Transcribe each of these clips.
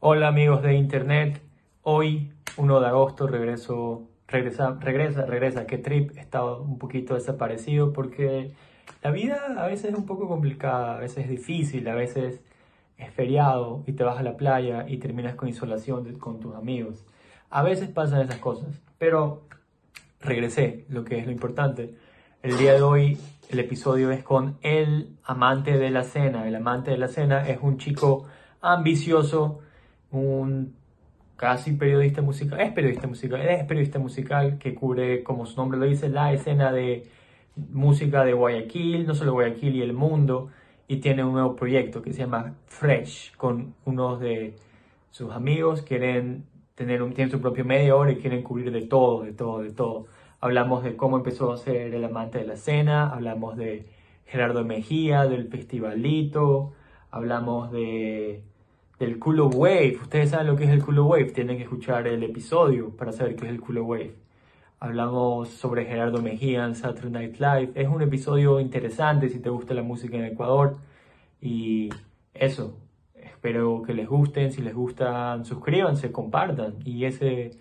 Hola amigos de internet, hoy 1 de agosto regreso, regresa, regresa, regresa, qué trip, he estado un poquito desaparecido porque la vida a veces es un poco complicada, a veces es difícil, a veces es feriado y te vas a la playa y terminas con insolación con tus amigos. A veces pasan esas cosas, pero regresé, lo que es lo importante. El día de hoy el episodio es con el amante de la cena. El amante de la cena es un chico ambicioso, un casi periodista musical, es periodista musical, es periodista musical que cubre, como su nombre lo dice, la escena de música de Guayaquil, no solo Guayaquil y el mundo, y tiene un nuevo proyecto que se llama Fresh, con unos de sus amigos, quieren tener un, tienen su propio medio hora y quieren cubrir de todo, de todo, de todo. Hablamos de cómo empezó a ser el amante de la escena, hablamos de Gerardo Mejía, del festivalito, hablamos de del culo wave. Ustedes saben lo que es el culo wave, tienen que escuchar el episodio para saber qué es el culo wave. Hablamos sobre Gerardo Mejía en Saturday Night Live. Es un episodio interesante si te gusta la música en Ecuador. Y eso, espero que les gusten. Si les gustan, suscríbanse, compartan. Y ese,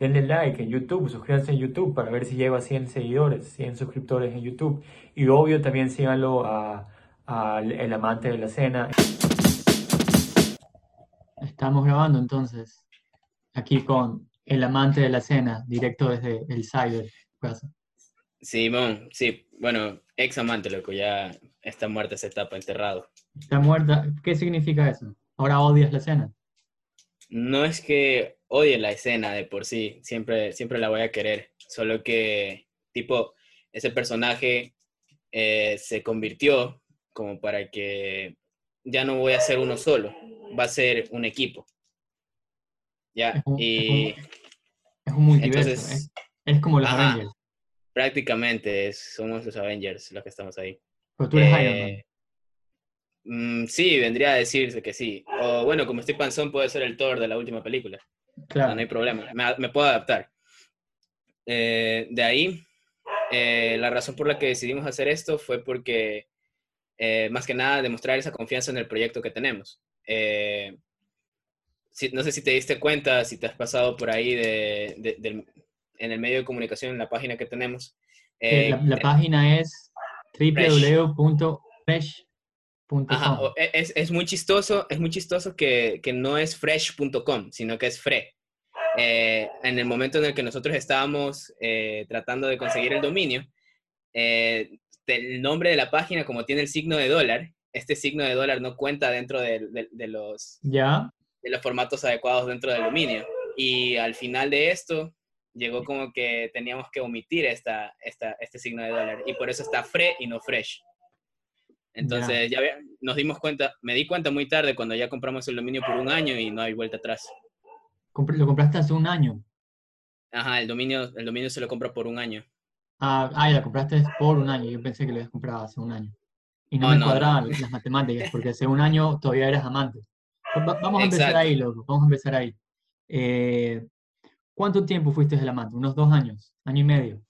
denle like en YouTube, suscríbanse en YouTube para ver si lleva 100 seguidores, 100 suscriptores en YouTube. Y obvio también síganlo a, a El Amante de la Cena. Estamos grabando entonces aquí con el amante de la cena, directo desde el cyber. Simón, sí, bueno, ex amante, loco, ya está muerta esa etapa, enterrado. Está muerta, ¿qué significa eso? ¿Ahora odias la escena? No es que odie la escena de por sí, siempre, siempre la voy a querer, solo que, tipo, ese personaje eh, se convirtió como para que ya no voy a ser uno solo, va a ser un equipo. Ya, y... Es un, multiverso, entonces, es, como los Avengers. Prácticamente, somos los Avengers los que estamos ahí. Pero tú eres Iron Man. Mm, sí, vendría a decirse que sí. O bueno, como estoy panzón, puede ser el Thor de la última película. Claro. No, hay problema, me, puedo adaptar. Eh, de ahí, eh, la razón por la que decidimos hacer esto fue porque eh, más que nada demostrar esa confianza en el proyecto que tenemos. Eh, no sé si te diste cuenta, si te has pasado por ahí de, en el medio de comunicación, en la página que tenemos. La, página es www.fresh.com. E, es, es, muy chistoso, es muy chistoso que, que no es fresh.com, sino que es fre. en el momento en el que nosotros estábamos tratando de conseguir el dominio, el nombre de la página, como tiene el signo de dólar, este signo de dólar no cuenta dentro de, los, ¿Ya? de los formatos adecuados dentro del dominio. Y al final de esto, llegó como que teníamos que omitir esta, esta, este signo de dólar. Y por eso está FRE y no FRESH. Entonces, ya, nos dimos cuenta, me di cuenta muy tarde cuando ya compramos el dominio por un año y no hay vuelta atrás. ¿Lo compraste hace un año? Ajá, el dominio, el dominio se lo compra por un año. Ah, ah, la compraste por un año. Yo pensé que lo habías comprado hace un año. Y no, me cuadraban las matemáticas, porque hace un año todavía eras amante. vamos a empezar ahí, loco. Vamos a empezar ahí. Eh, ¿Cuánto tiempo fuiste el amante? ¿Unos dos años? ¿Año y medio?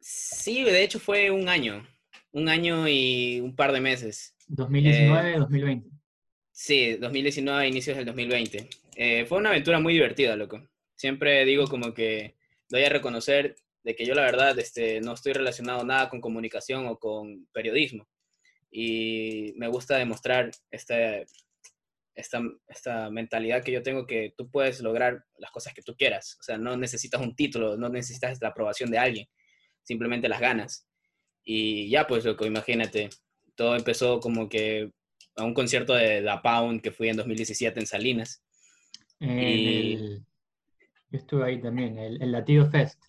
Sí, de hecho fue un año. Un año y un par de meses. ¿2019, 2020? Eh, sí, 2019, inicios del 2020. Eh, fue una aventura muy divertida, loco. Siempre digo como que doy a reconocer de que yo la verdad este, no estoy relacionado nada con comunicación o con periodismo. Y me gusta demostrar esta, esta, esta mentalidad que yo tengo que tú puedes lograr las cosas que tú quieras. O sea, no necesitas un título, no necesitas la aprobación de alguien, simplemente las ganas. Y ya, pues, loco, imagínate, todo empezó como que a un concierto de La Pound que fui en 2017 en Salinas. y... Yo estuve ahí también, el, el Latido Fest.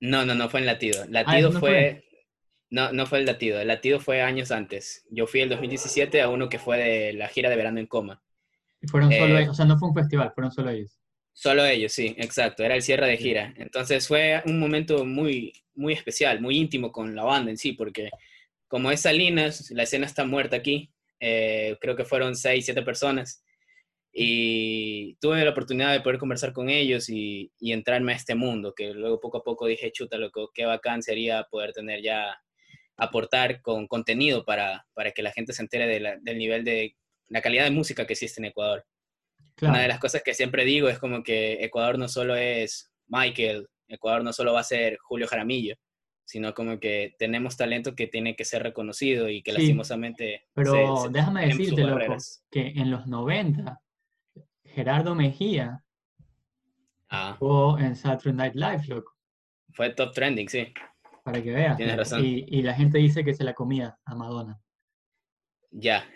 No, no, no fue en Latido. Ah, latido fue... No, no fue el latido. El latido fue años antes. Yo fui en 2017 a uno que fue de la gira de verano en coma. Y fueron solo eh, ellos, o sea, no fue un festival, fueron solo ellos. Solo ellos, sí, exacto. Era el cierre de gira. Entonces fue un momento muy, muy especial, muy íntimo con la banda en sí, porque como es Salinas, la escena está muerta aquí. Eh, creo que fueron seis, siete personas. Y tuve la oportunidad de poder conversar con ellos y, y entrarme a este mundo, que luego poco a poco dije, chuta, loco, qué bacán sería poder tener ya, aportar con contenido para, para que la gente se entere de la- del nivel de la calidad de música que existe en Ecuador. Claro. Una de las cosas que siempre digo es como que Ecuador no solo es Michael, Ecuador no solo va a ser Julio Jaramillo, sino como que tenemos talento que tiene que ser reconocido y que Sí, lastimosamente... Pero se- se- déjame decirte, loco, que en los 90, Gerardo Mejía Ah, o en Saturday Night Live, loco, fue top trending, sí, para que veas. Tienes razón. Y, y la gente dice que se la comía a Madonna. ya.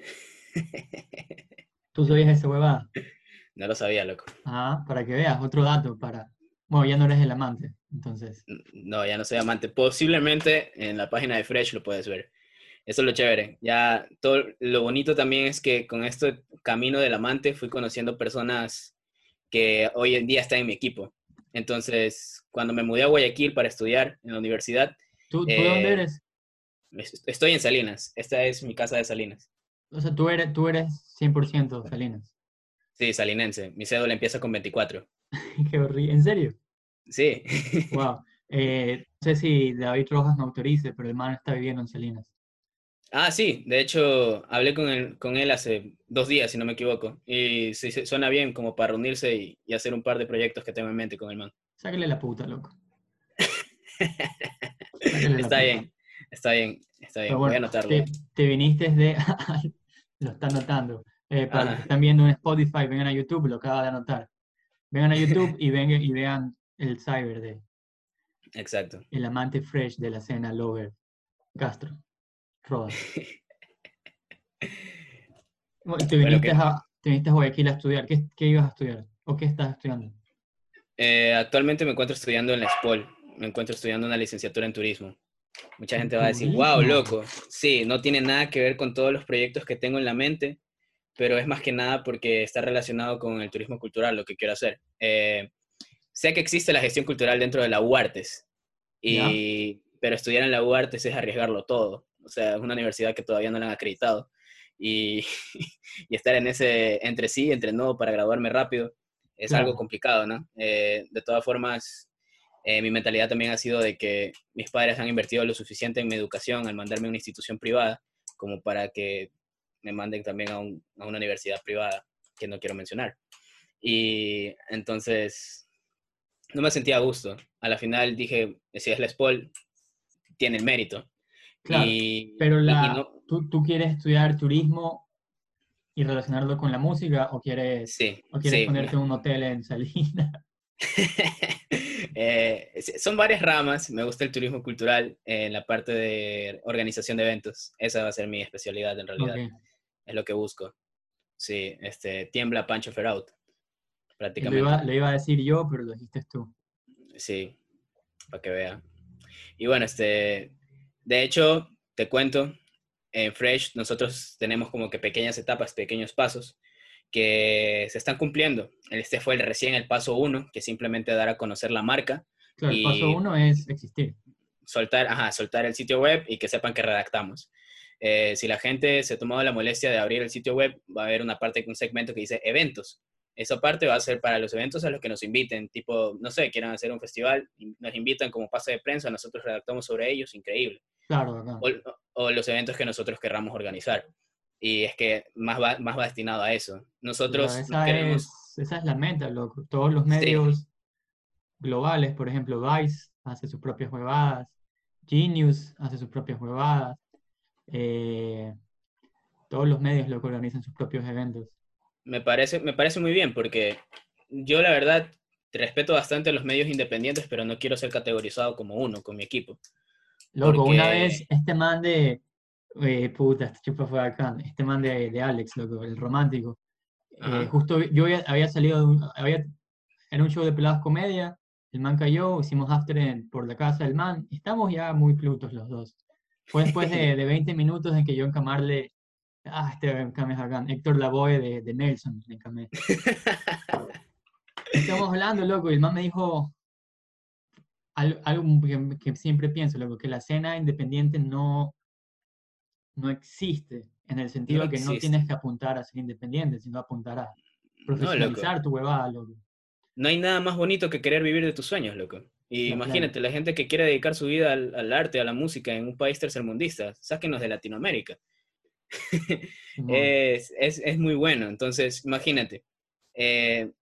¿Tú sabías esa huevada? no lo sabía, loco. Ah, para que veas, otro dato para... Bueno, ya no eres el amante, entonces. No, ya no soy amante. Posiblemente en la página de Fresh lo puedes ver. Eso es lo chévere. Ya todo lo bonito también es que con este camino del amante fui conociendo personas que hoy en día están en mi equipo. Entonces, cuando me mudé a Guayaquil para estudiar en la universidad, ¿Tú, tú de dónde Eh, eres? es- estoy en Salinas. Esta es mi casa de Salinas. O sea, tú eres, tú eres 100% Salinas. Sí, salinense. Mi cédula empieza con 24. Qué horrible. ¿En serio? Sí. Wow. Eh, no sé si David Rojas me autorice, pero el man está viviendo en Salinas. Ah, sí, de hecho, hablé con él, con él hace dos días, si no me equivoco, y sí, suena bien como para reunirse y, y hacer un par de proyectos que tengo en mente con el man. Sáquele la puta, loco. Sáquele la Está puta. bien, está bien, está bien, voy a anotarlo. te, te viniste de... lo está anotando. Eh, para los que están viendo en Spotify, vengan a YouTube, lo acaba de anotar. Vengan a YouTube y, vengan, y vean el cyber de Exacto. el amante fresh de la cena Lover Castro. Rodas. Te viniste, a, te viniste a Guayaquil a estudiar. ¿Qué, qué ibas a estudiar? ¿O qué estás estudiando? Eh, actualmente me encuentro estudiando en la SPOL, me encuentro estudiando una licenciatura en turismo. Mucha ¿En gente va a decir, wow, loco. Sí, no tiene nada que ver con todos los proyectos que tengo en la mente, pero es más que nada porque está relacionado con el turismo cultural, lo que quiero hacer. Eh, sé que existe la gestión cultural dentro de la UARTES, y, pero estudiar en la UARTES es arriesgarlo todo. O sea, es una universidad que todavía no la han acreditado. Y, y estar en ese entre sí, entre no, para graduarme rápido, es algo complicado, ¿no? Eh, de todas formas, eh, mi mentalidad también ha sido de que mis padres han invertido lo suficiente en mi educación al mandarme a una institución privada como para que me manden también a, un- a una universidad privada que no quiero mencionar. Y entonces no me sentía a gusto. A la final dije, si es la SPOL, tiene el mérito. Claro, y, Pero y- y la, no- ¿tú, ¿tú quieres estudiar turismo y relacionarlo con la música o quieres, sí, o quieres sí. ponerte en un hotel en Salinas? Eh, son varias ramas. Me gusta el turismo cultural en la parte de organización de eventos. Esa va a ser mi especialidad en realidad. Ok. Es lo que busco. Sí, este, tiembla Pancho Ferout. Lo Prácticamente. iba, lo iba a decir yo, pero lo dijiste tú. Sí, para que vea. Y bueno, este, de hecho, te cuento, en Fresh nosotros tenemos como que pequeñas etapas, pequeños pasos que se están cumpliendo. Este fue el, recién el paso uno, que simplemente dar a conocer la marca, Claro, el paso uno es existir. soltar, ajá, soltar el sitio web y que sepan que redactamos. Eh, si la gente se ha tomado la molestia de abrir el sitio web, va a haber una parte, un segmento que dice eventos. Esa parte va a ser para los eventos a los que nos inviten, tipo, no sé, quieran hacer un festival, nos invitan como pase de prensa, nosotros redactamos sobre ellos, increíble. Claro, acá. O, o los eventos que nosotros querramos organizar. Y es que más va, más va destinado a eso. Nosotros esa, queremos... es, esa es la meta, loco. Todos los Sí. medios globales, por ejemplo, Vice hace sus propias huevadas, Genius hace sus propias huevadas, eh, todos los medios lo organizan sus propios eventos. Me parece, me parece muy bien porque yo la verdad respeto bastante a los medios independientes, pero no quiero ser categorizado como uno con mi equipo. Loco, una Porque- vez este man de, eh, puta, este chupa fue acá, este man de, de Alex, loco, el romántico. eh, justo yo había, había salido, de un- había, era un show de peladas comedia, el man cayó, hicimos after en- por la casa del man, estamos ya muy plutos los dos. Fue después de, de 20 minutos en que yo encamarle, ah, este encame es acá, Héctor Lavoe de, de Nelson. Estamos hablando, loco, y el man me dijo al- algo que, que siempre pienso, loco, que la escena independiente no, no existe, en el sentido No que no existe. tienes que apuntar a ser independiente, sino apuntar a, profesionalizar tu huevada, loco. No hay nada más bonito que querer vivir de tus sueños, loco. Y No, imagínate, la gente que quiere dedicar su vida al, al arte, a la música en un país tercermundista, sáquenos de Latinoamérica. Es, es, es muy bueno. Entonces, imagínate, eh,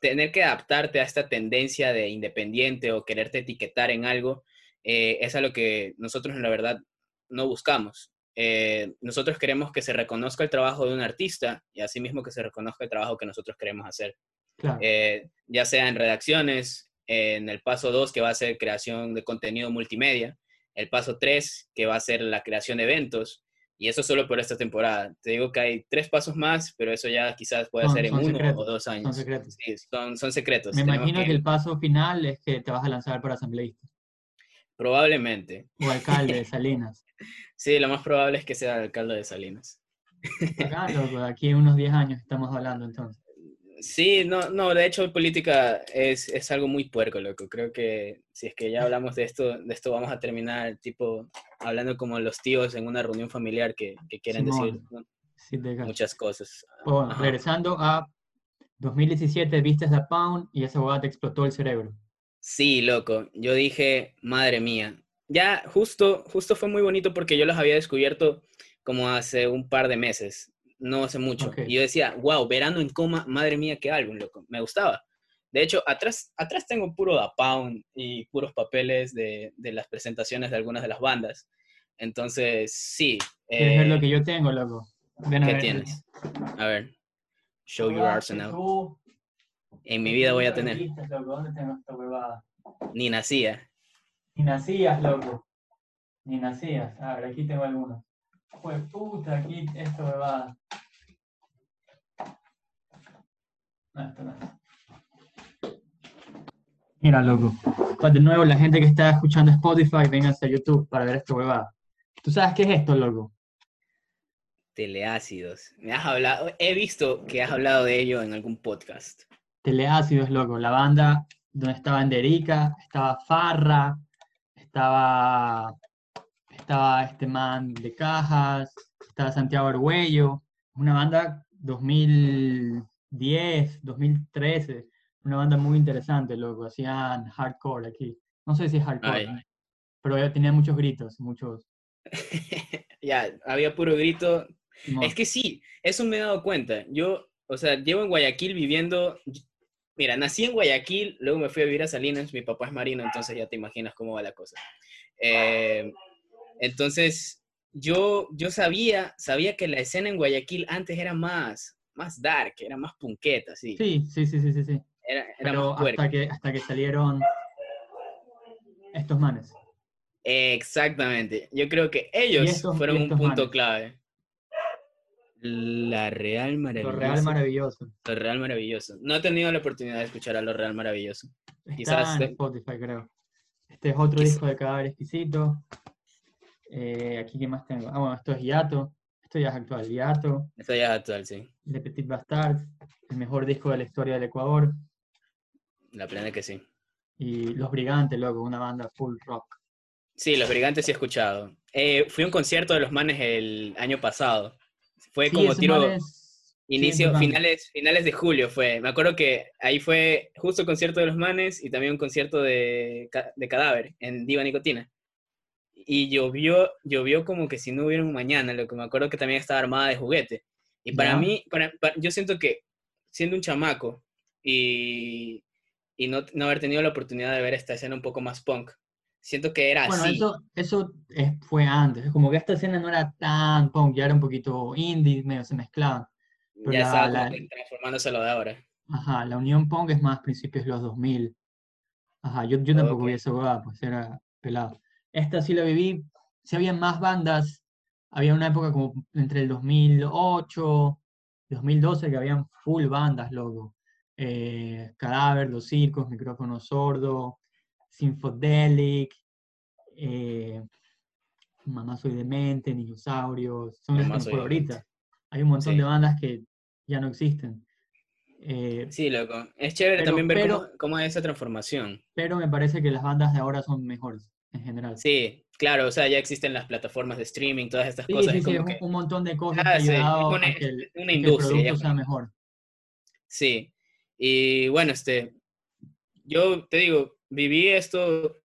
tener que adaptarte a esta tendencia de independiente o quererte etiquetar en algo, eh, es a lo que nosotros en la verdad no buscamos. Eh, nosotros queremos que se reconozca el trabajo de un artista y asimismo que se reconozca el trabajo que nosotros queremos hacer. claro. Eh, ya sea en redacciones, en el paso 2 que va a ser creación de contenido multimedia, el paso 3 que va a ser la creación de eventos, y eso solo por esta temporada. Te digo que hay tres pasos más, pero eso ya quizás puede Son- ser en son uno secretos, o dos son años. secretos. Sí, son, son secretos. Me Tenemos imagino que... el paso final es que te vas a lanzar para asambleísta Probablemente. o alcalde de Salinas. Sí, lo más probable es que sea alcalde de Salinas. Loco, aquí en unos 10 años estamos hablando entonces. Sí, no, no, de hecho política es, es algo muy puerco, loco. Creo que si es que ya hablamos de esto, de esto vamos a terminar tipo hablando como los tíos en una reunión familiar que, que quieren Simón. decir ¿no? Sí, muchas cosas. Bueno, Ajá. regresando a 2017, viste la Pound y esa huevada te explotó el cerebro. Sí, loco. Yo dije, madre mía. Ya justo, justo fue muy bonito porque yo los había descubierto como hace un par de meses, no hace mucho. Y yo decía, wow, verano en coma, madre mía, qué álbum, loco. Me gustaba. De hecho, atrás, atrás tengo puro Da Pound y puros papeles de, de las presentaciones de algunas de las bandas. Entonces, sí. ¿Quieres ver eh, lo que yo tengo, loco? Ven a ¿Qué ver. tienes? A ver, show your que arsenal. tú- En mi vida voy a tener. ¿Dónde tengo esta huevada? Ni nacía. Ni nacías, loco. Ni nacías. A ver, aquí tengo algunos. Pues puta, aquí esta huevada. No, esto no es. Mira, loco. Pues de nuevo, la gente que está escuchando Spotify, vénganse a YouTube para ver esta huevada. ¿Tú sabes qué es esto, loco? Teleácidos. Me has hablado, he visto que has hablado de ello en algún podcast. Teleácidos, loco. La banda donde estaba Enderica, estaba Farra, estaba, estaba este man de Cajas, estaba Santiago Argüello. Una banda 2010, 2013. Una banda muy interesante, loco. Hacían hardcore aquí. No sé si es hardcore, Ay. pero tenía muchos gritos, muchos. ya, había puro grito. Es que sí, eso me he dado cuenta. Yo, o sea, llevo en Guayaquil viviendo. Mira, nací en Guayaquil, luego me fui a vivir a Salinas. Mi papá es marino, entonces ya te imaginas cómo va la cosa. Eh, entonces, yo, yo sabía, sabía que la escena en Guayaquil antes era más, más dark, era más punqueta, sí. Sí, sí, sí, sí, sí. Era, era Pero más hasta que, hasta que salieron estos manes. Exactamente. Yo creo que ellos estos- fueron un punto manes. clave. La Real Lo Maravilloso. real maravilloso. Lo Real Maravilloso. No he tenido la oportunidad de escuchar a Lo Real Maravilloso. Está Quizás en Spotify, creo. Este es otro disco de Cadáver Exquisito. Eh, aquí, ¿qué más tengo? Ah, bueno, esto es Hiato. Esto ya es actual. Hiato, Esto ya es actual, sí. Le Petit Bastard, el mejor disco de la historia del Ecuador. La plena que sí. Y Los Brigantes, loco, una banda full rock. Sí, Los Brigantes sí he escuchado. Eh, fui a un concierto de los manes el año pasado. Fue Sí, como tiro manes inicio, finales, finales de julio fue. Me acuerdo que ahí fue justo el concierto de los manes y también un concierto de, de cadáver en Diva Nicotina. Y llovió, llovió como que si no hubiera un mañana, lo que me acuerdo que también estaba armada de juguete. Y para Ya. mí, para- para- yo siento que siendo un chamaco y, y no, no haber tenido la oportunidad de ver esta escena un poco más punk, siento que era Bueno, así. eso, eso es- fue antes. Es como que esta escena no era tan punk, ya era un poquito indie, medio se mezclaban. pero ya estaba transformándose a lo de ahora. Ajá, la Unión Punk es más principios de los 2000. Ajá, yo, yo tampoco Ok. vi esa pues era pelado. Esta sí la viví, sí había más bandas, había una época como entre el 2008 y 2012 que habían full bandas, loco. Eh, Cadáver, Los Circos, Micrófono Sordo, Sinfodelic, eh, Mamá Soy Demente, Dinosaurios, son las Mamá ahorita. Hay un montón Sí. de bandas que ya no existen. Eh, Sí, loco. Es chévere Pero- también ver pero- cómo, cómo es esa transformación. pero me parece que las bandas de ahora son mejores en general. Sí, claro, o sea, ya existen las plataformas de streaming, todas estas Sí, cosas. sí, sí, como un, que- un montón de cosas Ah, que sí, una- a que el, una a que el industria, ya producto sea mejor. Sí. Y bueno, este, yo te digo, viví esto,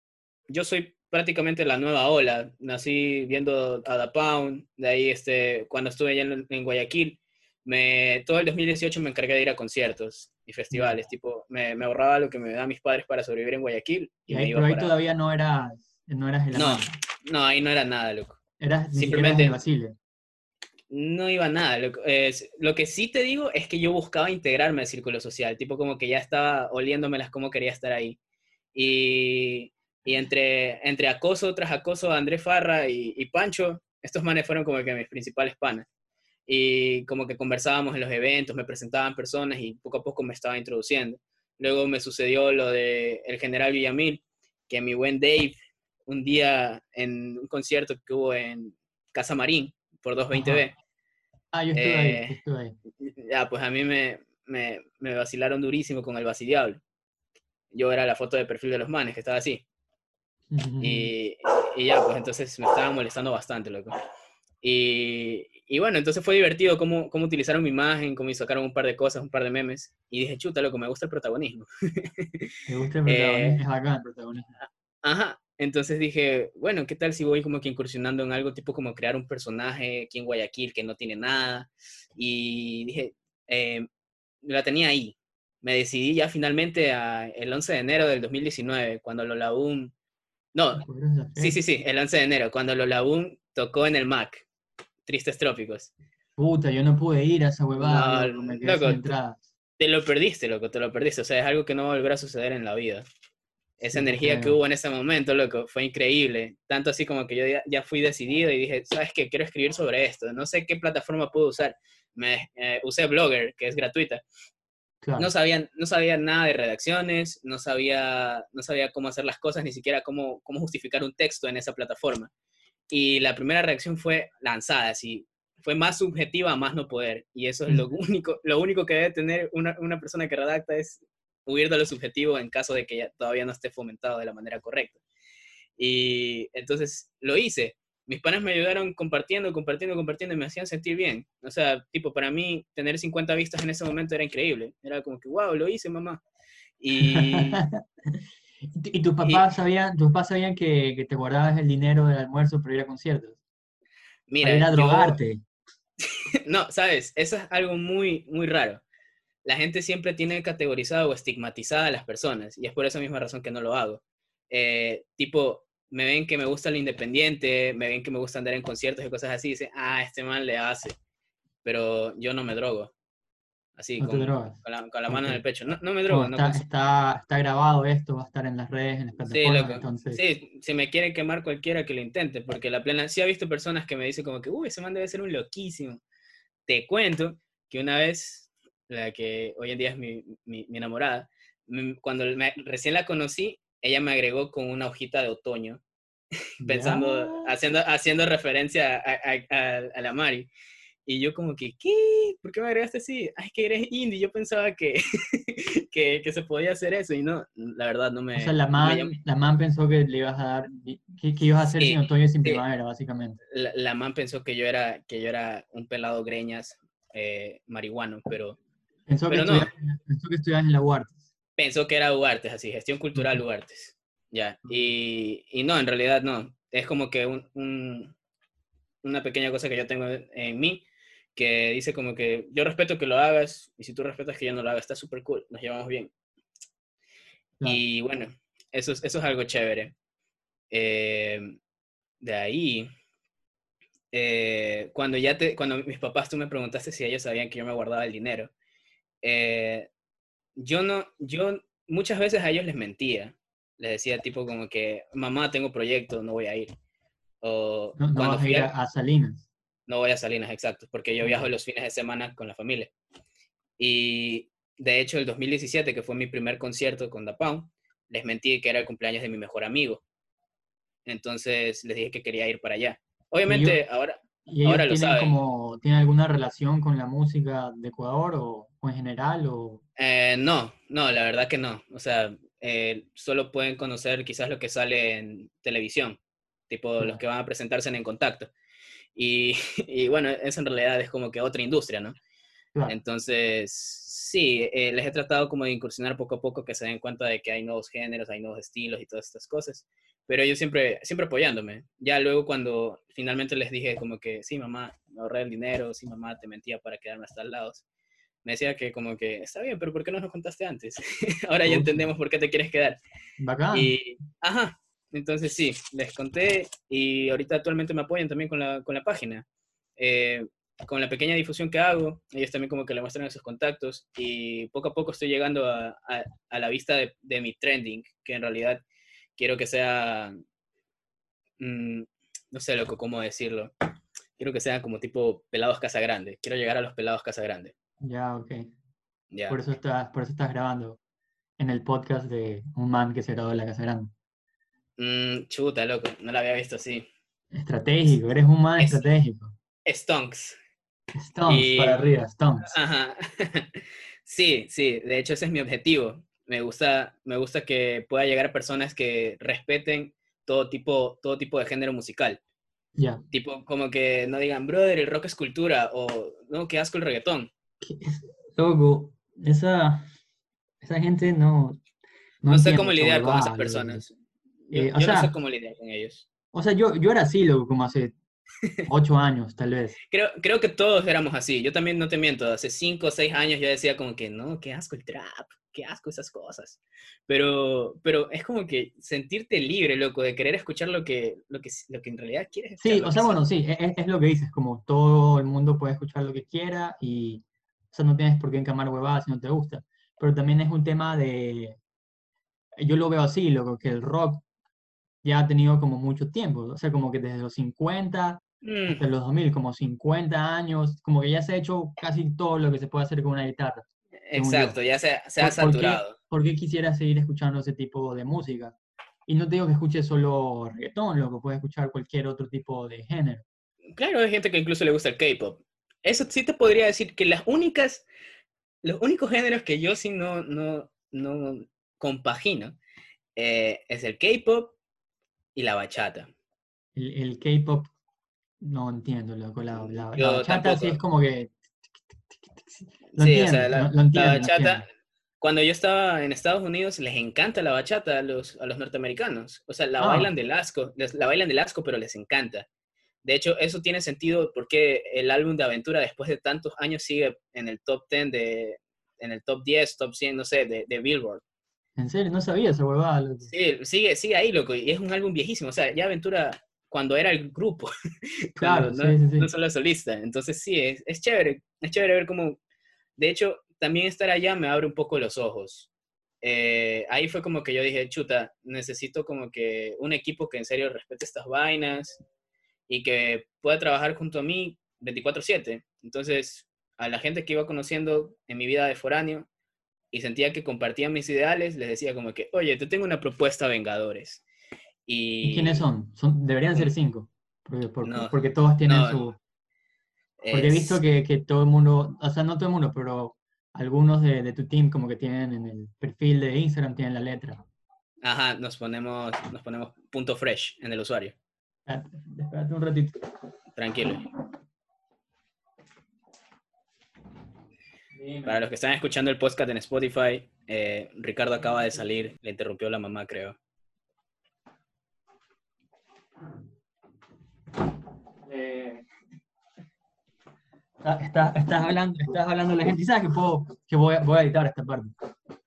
yo soy prácticamente la nueva ola. Nací viendo a Da Pound, de ahí este, cuando estuve allá en, Guayaquil, me, todo el 2018 me encargué de ir a conciertos y festivales, tipo, me, me, ahorraba lo que me daban mis padres para sobrevivir en Guayaquil. Y, ahí, pero ahí todavía no eras, no eras el No, no, ahí no era nada, loco. Eras simplemente Basile. No iba nada. Lo, lo, que sí te digo es que yo buscaba integrarme al círculo social, tipo como que ya estaba oliéndomelas como quería estar ahí. Y y entre, entre acoso tras acoso, Andrés Farra y, Pancho, estos manes fueron como que mis principales panas. Y como que conversábamos en los eventos, me presentaban personas y poco a poco me estaba introduciendo. Luego me sucedió lo de el general Villamil, que mi buen Dave, un día en un concierto que hubo en Casa Marín por 220B. Ah, yo estuve ahí, eh, estuve ahí. Ya, pues a mí me, me, me vacilaron durísimo con el vacidiablo. Yo era la foto de perfil de los manes, que estaba así. Y, y, ya, pues entonces me estaba molestando bastante, loco. Y, y bueno, entonces fue divertido cómo, cómo, utilizaron mi imagen, cómo sacaron un par de cosas, un par de memes. Y dije, chuta, loco, me gusta el protagonismo. Me gusta el protagonismo, eh, es acá el protagonismo. Ajá, entonces dije, bueno, ¿qué tal si voy como que incursionando en algo tipo como crear un personaje aquí en Guayaquil que no tiene nada? Y dije, eh, la tenía ahí. Me decidí ya finalmente a, el 11 de enero del 2019, cuando lo Lola no, sí, sí, sí, el 11 de enero, cuando Lola Boom tocó en el Mac, Tristes Trópicos. Puta, yo no pude ir a esa huevada, no, loco, Te lo perdiste, loco, te lo perdiste. O sea, es algo que no volverá a suceder en la vida. Esa energía que hubo en ese momento, loco, fue increíble. Tanto así como que yo ya, fui decidido y dije, ¿sabes qué? Quiero escribir sobre esto. No sé qué plataforma puedo usar. Me eh, usé Blogger, que es gratuita. No, sabían, no sabía nada de redacciones, no sabía, no sabía cómo hacer las cosas, ni siquiera cómo, cómo justificar un texto en esa plataforma. Y la primera reacción fue lanzada, así, fue más subjetiva más no poder. Y eso es lo único, lo único que debe tener una, una persona que redacta es huir de lo subjetivo en caso de que ya todavía no esté fomentado de la manera correcta. Y entonces lo hice mis panas me ayudaron compartiendo, compartiendo, compartiendo y me hacían sentir bien. O sea, tipo, para mí tener 50 vistas en ese momento era increíble. Era como que, wow, lo hice, mamá. Y, ¿Y tus papás sabían, tus papás sabían que, te guardabas el dinero del almuerzo para ir a conciertos? Mira, para ir a drogarte. no, sabes, eso es algo muy, muy raro. La gente siempre tiene categorizado o estigmatizada a las personas y es por esa misma razón que no lo hago. Eh, tipo, me ven que me gusta lo independiente, me ven que me gusta andar en conciertos y cosas así, y dicen, ah, este man le hace. Pero yo no me drogo. Así, con, la, mano en el pecho. No, me drogo. está, está, está, grabado esto, va a estar en las redes, en las plataformas. Sí, entonces... sí, si me quiere quemar cualquiera que lo intente, porque la plena. Sí, ha visto personas que me dicen como que, uy, ese man debe ser un loquísimo. Te cuento que una vez, la que hoy en día es mi, mi, enamorada, cuando recién la conocí, ella me agregó con una hojita de otoño, pensando, haciendo, haciendo referencia a, la Mari. Y yo como que, ¿qué? ¿Por qué me agregaste así? Ay, que eres indie. Yo pensaba que, que, que, se podía hacer eso y no, la verdad no me... O sea, la man, la man pensó que le ibas a dar, que, ibas a hacer sin otoño y sin primavera, básicamente. La, la, man pensó que yo era, que yo era un pelado greñas eh, marihuano, pero... Pensó, que, no. pensó que estudiabas en la UART pensó que era Uartes, así, gestión cultural Uartes. Ya, y, y no, en realidad no. Es como que un, una pequeña cosa que yo tengo en mí que dice como que yo respeto que lo hagas y si tú respetas que yo no lo haga, está súper cool, nos llevamos bien. Y bueno, eso, eso es algo chévere. Eh, de ahí, eh, cuando ya te, cuando mis papás tú me preguntaste si ellos sabían que yo me guardaba el dinero, eh, yo no, yo muchas veces a ellos les mentía. Les decía tipo como que, mamá, tengo proyecto, no voy a ir. O no, cuando fui a, a, Salinas. No voy a Salinas, exacto, porque yo viajo los fines de semana con la familia. Y de hecho, el 2017, que fue mi primer concierto con Da Pound, les mentí que era el cumpleaños de mi mejor amigo. Entonces les dije que quería ir para allá. Obviamente, ahora, ahora lo saben. Como, ¿Tiene alguna relación con la música de Ecuador o, o en general? O... Eh, no, no, la verdad que no. O sea, eh, solo pueden conocer quizás lo que sale en televisión, tipo los que van a presentarse en, en contacto. Y, y, bueno, eso en realidad es como que otra industria, ¿no? Entonces, sí, eh, les he tratado como de incursionar poco a poco, que se den cuenta de que hay nuevos géneros, hay nuevos estilos y todas estas cosas. Pero ellos siempre, siempre apoyándome. Ya luego cuando finalmente les dije como que, sí, mamá, me ahorré el dinero, sí, mamá, te mentía para quedarme hasta al lado. Me decía que como que, está bien, pero ¿por qué no nos contaste antes? Ahora ya entendemos por qué te quieres quedar. Bacán. Y, ajá, entonces sí, les conté y ahorita actualmente me apoyan también con la, con la página. Eh, con la pequeña difusión que hago, ellos también como que le muestran esos contactos y poco a poco estoy llegando a, a- a la vista de, de mi trending, que en realidad quiero que sea, mm, no sé loco, cómo decirlo, quiero que sea como tipo pelados casa grande, quiero llegar a los pelados casa grande. Ya, ok. Ya. Por eso estás, por eso estás grabando en el podcast de un man que se graduó de la Casa Grande. Mm, chuta, loco, no la había visto así. Estratégico, eres un man Es- estratégico. Stonks. Stonks Y- para arriba, Stonks. Ajá. Sí, sí, de hecho ese es mi objetivo. Me gusta, me gusta que pueda llegar a personas que respeten todo tipo, todo tipo de género musical. Ya. Tipo, como que no digan, brother, el rock es cultura, o no, qué asco el reggaetón. ¿Qué es? Loco, esa, esa gente no. No, sé entiende cómo lidiar con esas personas. Yo, Eh, o yo no sea- sé cómo lidiar con ellos. O sea, yo, yo era así, loco, como hace ocho años, tal vez. Creo, creo que todos éramos así. Yo también no te miento, hace cinco o seis años yo decía como que no, qué asco el trap, qué asco esas cosas. Pero, pero es como que sentirte libre, loco, de querer escuchar lo que, lo que, lo que en realidad quieres escuchar. Sí, o que sea, bueno, sí, e- e- es, lo que dices, como todo el mundo puede escuchar lo que quiera y, sea, no tienes por qué encamar huevadas si no te gusta. Pero también es un tema de, yo lo veo así, loco, que el rock ya ha tenido como mucho tiempo, o sea, como que desde los 50 Mm, hasta los 2000, como 50 años, como que ya se ha hecho casi todo lo que se puede hacer con una guitarra. exacto, ya se, se ha ¿Por- por qué? saturado. ¿Por qué quisieras seguir escuchando ese tipo de música? Y no te digo que escuches solo reggaetón, loco, puedes escuchar cualquier otro tipo de género. Claro, hay gente que incluso le gusta el K-pop. Eso sí te podría decir que las únicas, los únicos géneros que yo sí no, no, no compagino eh, es el K-pop y la bachata. El, el K-pop, no entiendo, loco. La, la, bachata sí es como que. Lo sí, entiendo, o sea, la, lo, lo entiendo, la lo bachata, cuando yo estaba en Estados Unidos, les encanta la bachata a los, a los norteamericanos. O sea, la Ah. bailan del asco, la bailan del asco, pero les encanta. De hecho, eso tiene sentido porque el álbum de aventura después de tantos años sigue en el top 10 de, en el top 10, top 100, no sé, de, de Billboard. En serio, no sabía esa huevada, loco. Sí, sigue, sigue ahí, loco, y es un álbum viejísimo. O sea, ya Aventura cuando era el grupo, Claro, cuando sí, no, sí, no solo solista. Entonces sí, es, es chévere, es chévere ver cómo, de hecho, también estar allá me abre un poco los ojos. Eh, ahí fue como que yo dije, chuta, necesito como que un equipo que en serio respete estas vainas y que pueda trabajar junto a mí 24/7. Entonces, a la gente que iba conociendo en mi vida de foráneo y sentía que compartían mis ideales, les decía como que, oye, te tengo una propuesta, Vengadores. Y, ¿Y quiénes son? son deberían ser cinco. Porque, por- No, porque todos tienen no, su. Porque he visto que, que todo el mundo, o sea, no todo el mundo, pero algunos de, de tu team como que tienen en el perfil de Instagram, tienen la letra. Ajá, nos ponemos, nos ponemos punto fresh en el usuario. Espérate, espérate un ratito. Tranquilo. Para los que están escuchando el podcast en Spotify, eh, Ricardo acaba de salir, le interrumpió la mamá, creo. Eh, está- está- estás, hablando, estás hablando de la gente. ¿Sabes que, puedo, que voy a editar esta parte?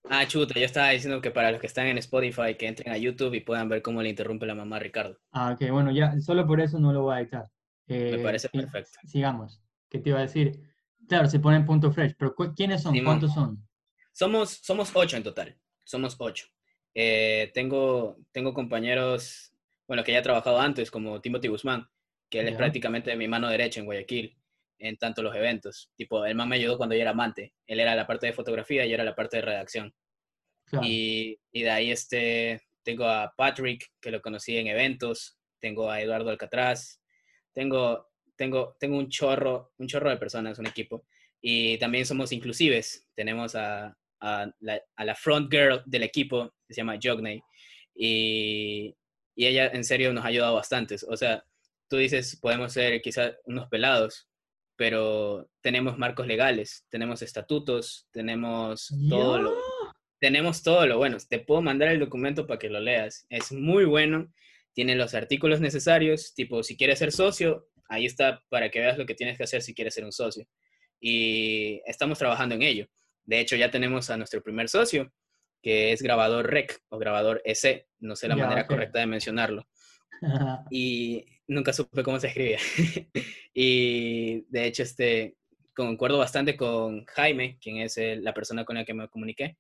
Ah, chuta, yo estaba diciendo que para los que están en Spotify, que entren a YouTube y puedan ver cómo le interrumpe la mamá a Ricardo. Ah, ok, bueno, ya, solo por eso no lo voy a editar. Me Eh, parece sí, perfecto. Sigamos. ¿Qué te iba a decir? Claro, se ponen punto fresh, pero ¿cu- ¿quiénes son? Simón. ¿Cuántos son? Somos, somos ocho en total. Somos ocho. Eh, tengo, tengo compañeros, bueno, que ya he trabajado antes, como Timothy Guzmán, que él es prácticamente mi mano derecha en Guayaquil, en tanto los eventos. Tipo, el man me ayudó cuando yo era amante. Él era la parte de fotografía y yo era la parte de redacción. Claro. Y, y de ahí este, tengo a Patrick, que lo conocí en eventos. Tengo a Eduardo Alcatraz. Tengo, tengo, tengo un chorro, un chorro de personas, un equipo. Y también somos inclusives. Tenemos a, a, la, a la front girl del equipo, que se llama Jogney. Y, y ella en serio nos ha ayudado bastante. O sea, tú dices, podemos ser quizás unos pelados, pero tenemos marcos legales, tenemos estatutos, tenemos todo lo, tenemos todo lo bueno. Te puedo mandar el documento para que lo leas. Es muy bueno. Tiene los artículos necesarios, tipo, si quieres ser socio, ahí está para que veas lo que tienes que hacer si quieres ser un socio. Y estamos trabajando en ello. De hecho, ya tenemos a nuestro primer socio, que es grabador REC o grabador EC, no sé la manera correcta de mencionarlo. Y nunca supe cómo se escribe. y de hecho, este, concuerdo bastante con Jaime, quien es la persona con la que me comuniqué,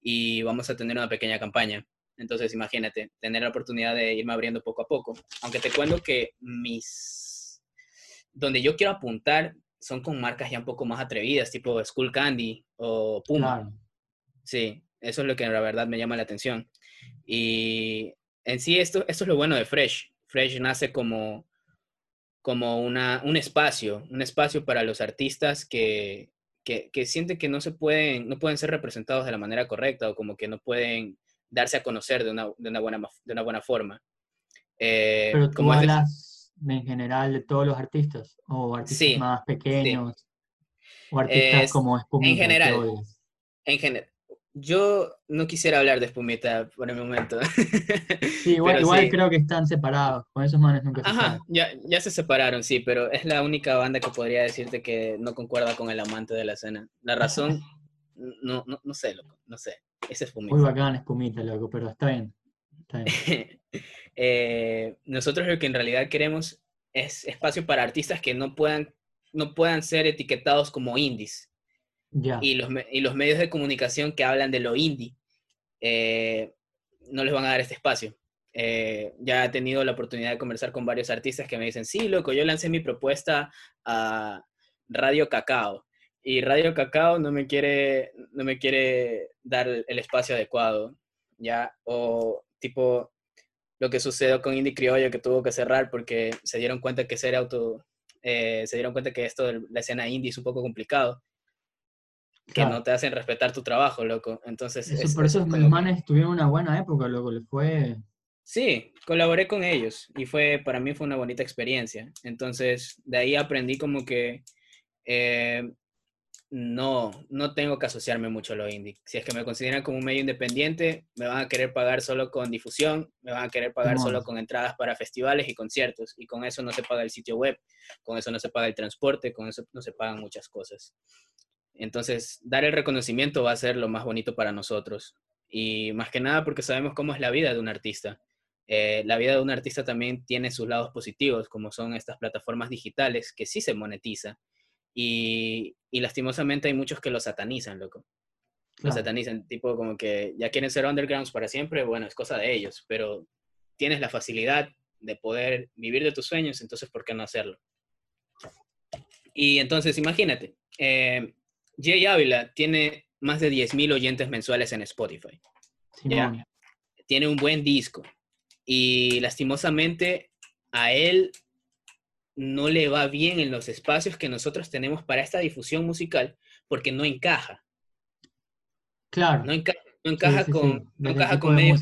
y vamos a tener una pequeña campaña. Entonces, imagínate, tener la oportunidad de irme abriendo poco a poco. Aunque te cuento que mis... Donde yo quiero apuntar son con marcas ya un poco más atrevidas, tipo Skull Candy o Puma. Sí, eso es lo que la verdad me llama la atención. Y en sí, esto, esto es lo bueno de Fresh. Fresh nace como, como una, un espacio, un espacio para los artistas que, que, que, sienten que no se pueden, no pueden ser representados de la manera correcta o como que no pueden darse a conocer de una, de una, buena, de una buena forma. Eh, Pero tú como hablas en general de todos los artistas o artistas más pequeños o artistas como. En general, en general, yo no quisiera hablar de Espumita por el momento. Sí, igual, igual creo que están separados. Con esos manes nunca se Ajá, ya, ya, se separaron, sí, pero es la única banda que podría decirte que no concuerda con el amante de la escena. La razón, no, no, no sé, loco, no sé. Es Espumita. Muy bacán Espumita, loco, pero está bien. Está bien. eh, nosotros lo que en realidad queremos es espacio para artistas que no puedan, no puedan ser etiquetados como indies y, los, y los medios de comunicación que hablan de lo indie eh, no les van a dar este espacio. Eh, ya he tenido la oportunidad de conversar con varios artistas que me dicen, sí, loco, yo lancé mi propuesta a Radio Cacao y Radio Cacao no me quiere, no me quiere dar el espacio adecuado, ¿ya? O tipo lo que sucedió con Indie Criollo que tuvo que cerrar porque se dieron cuenta que ser auto, eh, se dieron cuenta que esto de la escena indie es un poco complicado que no te hacen respetar tu trabajo, loco. Entonces, eso, por eso los manes tuvieron una buena época, loco, les fue... Sí, colaboré con ellos y fue, para mí fue una bonita experiencia. Entonces, de ahí aprendí como que eh, no, no tengo que asociarme mucho a lo indie. Si es que me consideran como un medio independiente, me van a querer pagar solo con difusión, me van a querer pagar solo con entradas para festivales y conciertos. Y con eso no se paga el sitio web, con eso no se paga el transporte, con eso no se pagan muchas cosas. Entonces, dar el reconocimiento va a ser lo más bonito para nosotros. Y más que nada porque sabemos cómo es la vida de un artista. Eh, la vida de un artista también tiene sus lados positivos, como son estas plataformas digitales que sí se monetiza. Y, lastimosamente hay muchos que lo satanizan, loco. Lo satanizan, tipo como que ya quieren ser undergrounds para siempre, bueno, es cosa de ellos, pero tienes la facilidad de poder vivir de tus sueños, entonces, ¿por qué no hacerlo? Y entonces, imagínate, eh, Jay Ávila tiene más de 10.000 oyentes mensuales en Spotify. Tiene un buen disco. Y lastimosamente a él no le va bien en los espacios que nosotros tenemos para esta difusión musical porque no encaja. Claro. No, encaja con, no encaja con medios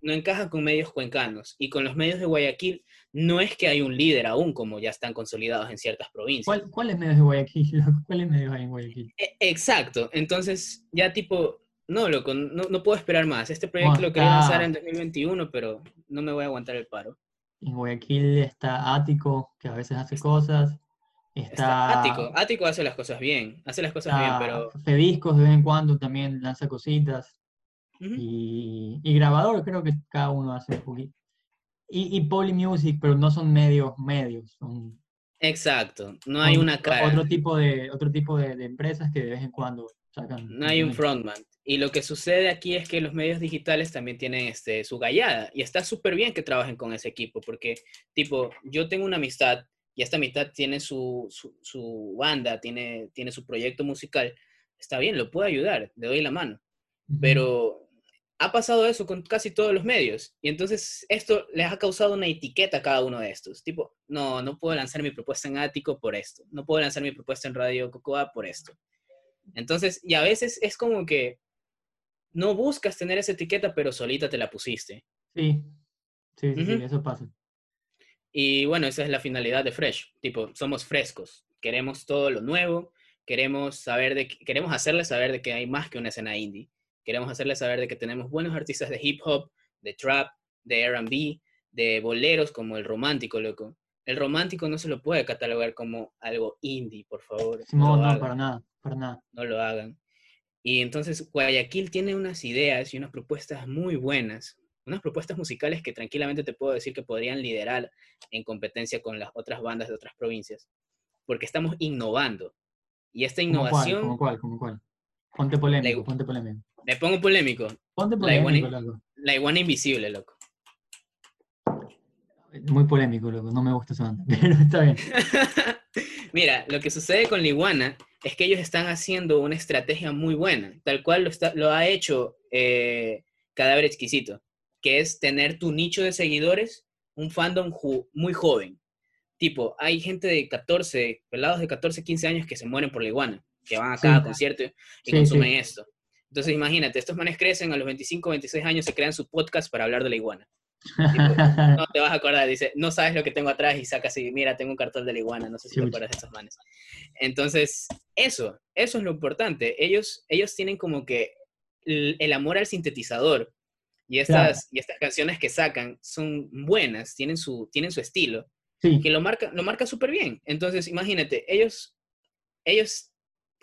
no encaja con medios cuencanos. Y con los medios de Guayaquil no es que hay un líder aún, como ya están consolidados en ciertas provincias. ¿Cuáles medios de Guayaquil? ¿Cuáles medios hay en Guayaquil? E, exacto. Entonces, ya tipo, no, loco, no, no puedo esperar más. Este proyecto lo quería lanzar en 2021, pero no me voy a aguantar el paro. En Guayaquil está Ático, que a veces hace cosas. Está, Ático, Ático hace las cosas bien, hace las cosas bien, pero... Fediscos de vez en cuando también lanza cositas y, grabador, creo que cada uno hace un poquito. Y, y Polymusic, pero no son medios medios, son... Exacto, no hay una cara. Otro tipo, de, otro tipo de, empresas que de vez en cuando sacan... No hay un frontman. Y lo que sucede aquí es que los medios digitales también tienen este, su gallada. Y está súper bien que trabajen con ese equipo, porque, tipo, yo tengo una amistad y esta amistad tiene su, su, su banda, tiene, tiene su proyecto musical. Está bien, lo puedo ayudar, le doy la mano. Pero ha pasado eso con casi todos los medios. Y entonces esto les ha causado una etiqueta a cada uno de estos. Tipo, no, no puedo lanzar mi propuesta en Ático por esto. No puedo lanzar mi propuesta en Radio Cocoa por esto. Entonces, y a veces es como que no buscas tener esa etiqueta, pero solita te la pusiste. Sí, sí, sí, eso pasa. Y bueno, esa es la finalidad de Fresh. Tipo, somos frescos. Queremos todo lo nuevo, queremos, saber de, queremos hacerles saber de que hay más que una escena indie. Queremos hacerles saber de que tenemos buenos artistas de hip hop, de trap, de RB, de boleros como el romántico, loco. El romántico no se lo puede catalogar como algo indie, por favor. No, no, para nada, para nada. No lo hagan. Y entonces Guayaquil tiene unas ideas y unas propuestas muy buenas, unas propuestas musicales que tranquilamente te puedo decir que podrían liderar en competencia con las otras bandas de otras provincias, porque estamos innovando. Y esta innovación... ¿Cómo cuál? ¿Cómo cuál? Ponte polémico, ponte polémico. Me pongo polémico. Ponte polémico, la iguana, loco. La iguana invisible, loco. Muy polémico, loco. No me gusta banda, pero está bien. Mira, lo que sucede con la iguana es que ellos están haciendo una estrategia muy buena, tal cual lo, está, lo ha hecho eh, Cadáver Exquisito, que es tener tu nicho de seguidores, un fandom muy joven. Tipo, hay gente de 14, pelados de 14, 15 años que se mueren por la iguana, que van a cada concierto y consumen esto. Entonces, imagínate, estos manes crecen a los 25, 26 años, se crean su podcast para hablar de la iguana. no te vas a acordar, dice, no sabes lo que tengo atrás y saca así, mira, tengo un cartón de la iguana, no sé si te acuerdas de estos manes. Entonces, eso, eso es lo importante. Ellos, ellos tienen como que el, amor al sintetizador y estas, y estas canciones que sacan son buenas, tienen su, tienen su estilo, que lo marca, lo marca súper bien. Entonces, imagínate, ellos, ellos